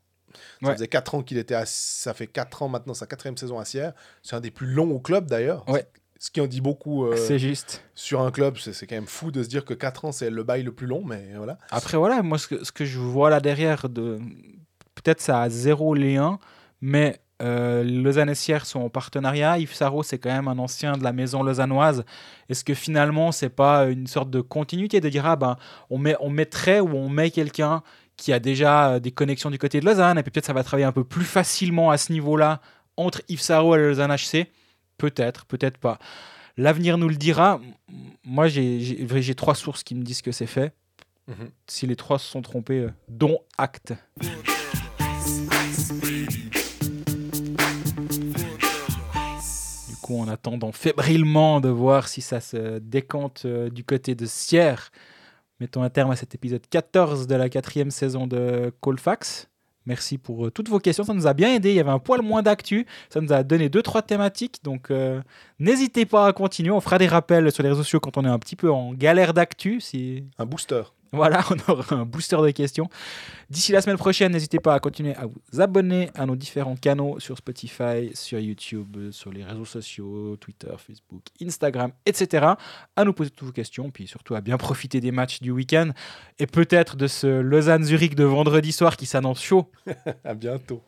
Ça Ouais. faisait 4 ans qu'il était à, ça fait 4 ans maintenant sa quatrième saison à Sierre. C'est un des plus longs au club d'ailleurs. Ouais. Ce qui en dit beaucoup. euh, C'est juste. sur un club, c'est c'est quand même fou de se dire que 4 ans, c'est le bail le plus long, mais voilà. Après, voilà, moi, ce que, ce que je vois là derrière, de... peut-être ça a zéro 1, mais euh, Lausanne et Sierre sont en partenariat. Yves Sarro, c'est quand même un ancien de la maison lausannoise. Est-ce que finalement, c'est pas une sorte de continuité de dire, ah ben, on, met, on mettrait ou on met quelqu'un qui a déjà euh, des connexions du côté de Lausanne, et puis peut-être ça va travailler un peu plus facilement à ce niveau-là entre Yves Sarro et le Lausanne HC Peut-être, peut-être pas. L'avenir nous le dira. Moi, j'ai trois sources qui me disent que c'est fait Mhm. si les trois se sont trompés, euh, dont acte. Du coup, en attendant fébrilement de voir si ça se décante euh, du côté de Sierre, mettons un terme à cet épisode 14 de la quatrième saison de Colfax. Merci pour euh, toutes vos questions, ça nous a bien aidé. Il y avait un poil moins d'actu, ça nous a donné deux trois thématiques, donc euh, n'hésitez pas à continuer. On fera des rappels sur les réseaux sociaux quand on est un petit peu en galère d'actu, si Un booster. Voilà, *laughs* on aura un booster de questions. D'ici la semaine prochaine, n'hésitez pas à continuer à vous abonner à nos différents canaux sur Spotify, sur YouTube, sur les réseaux sociaux, Twitter, Facebook, Instagram, etc. À nous poser toutes vos questions, puis surtout à bien profiter des matchs du week-end et peut-être de ce Lausanne-Zurich de vendredi soir qui s'annonce chaud. *laughs* À bientôt.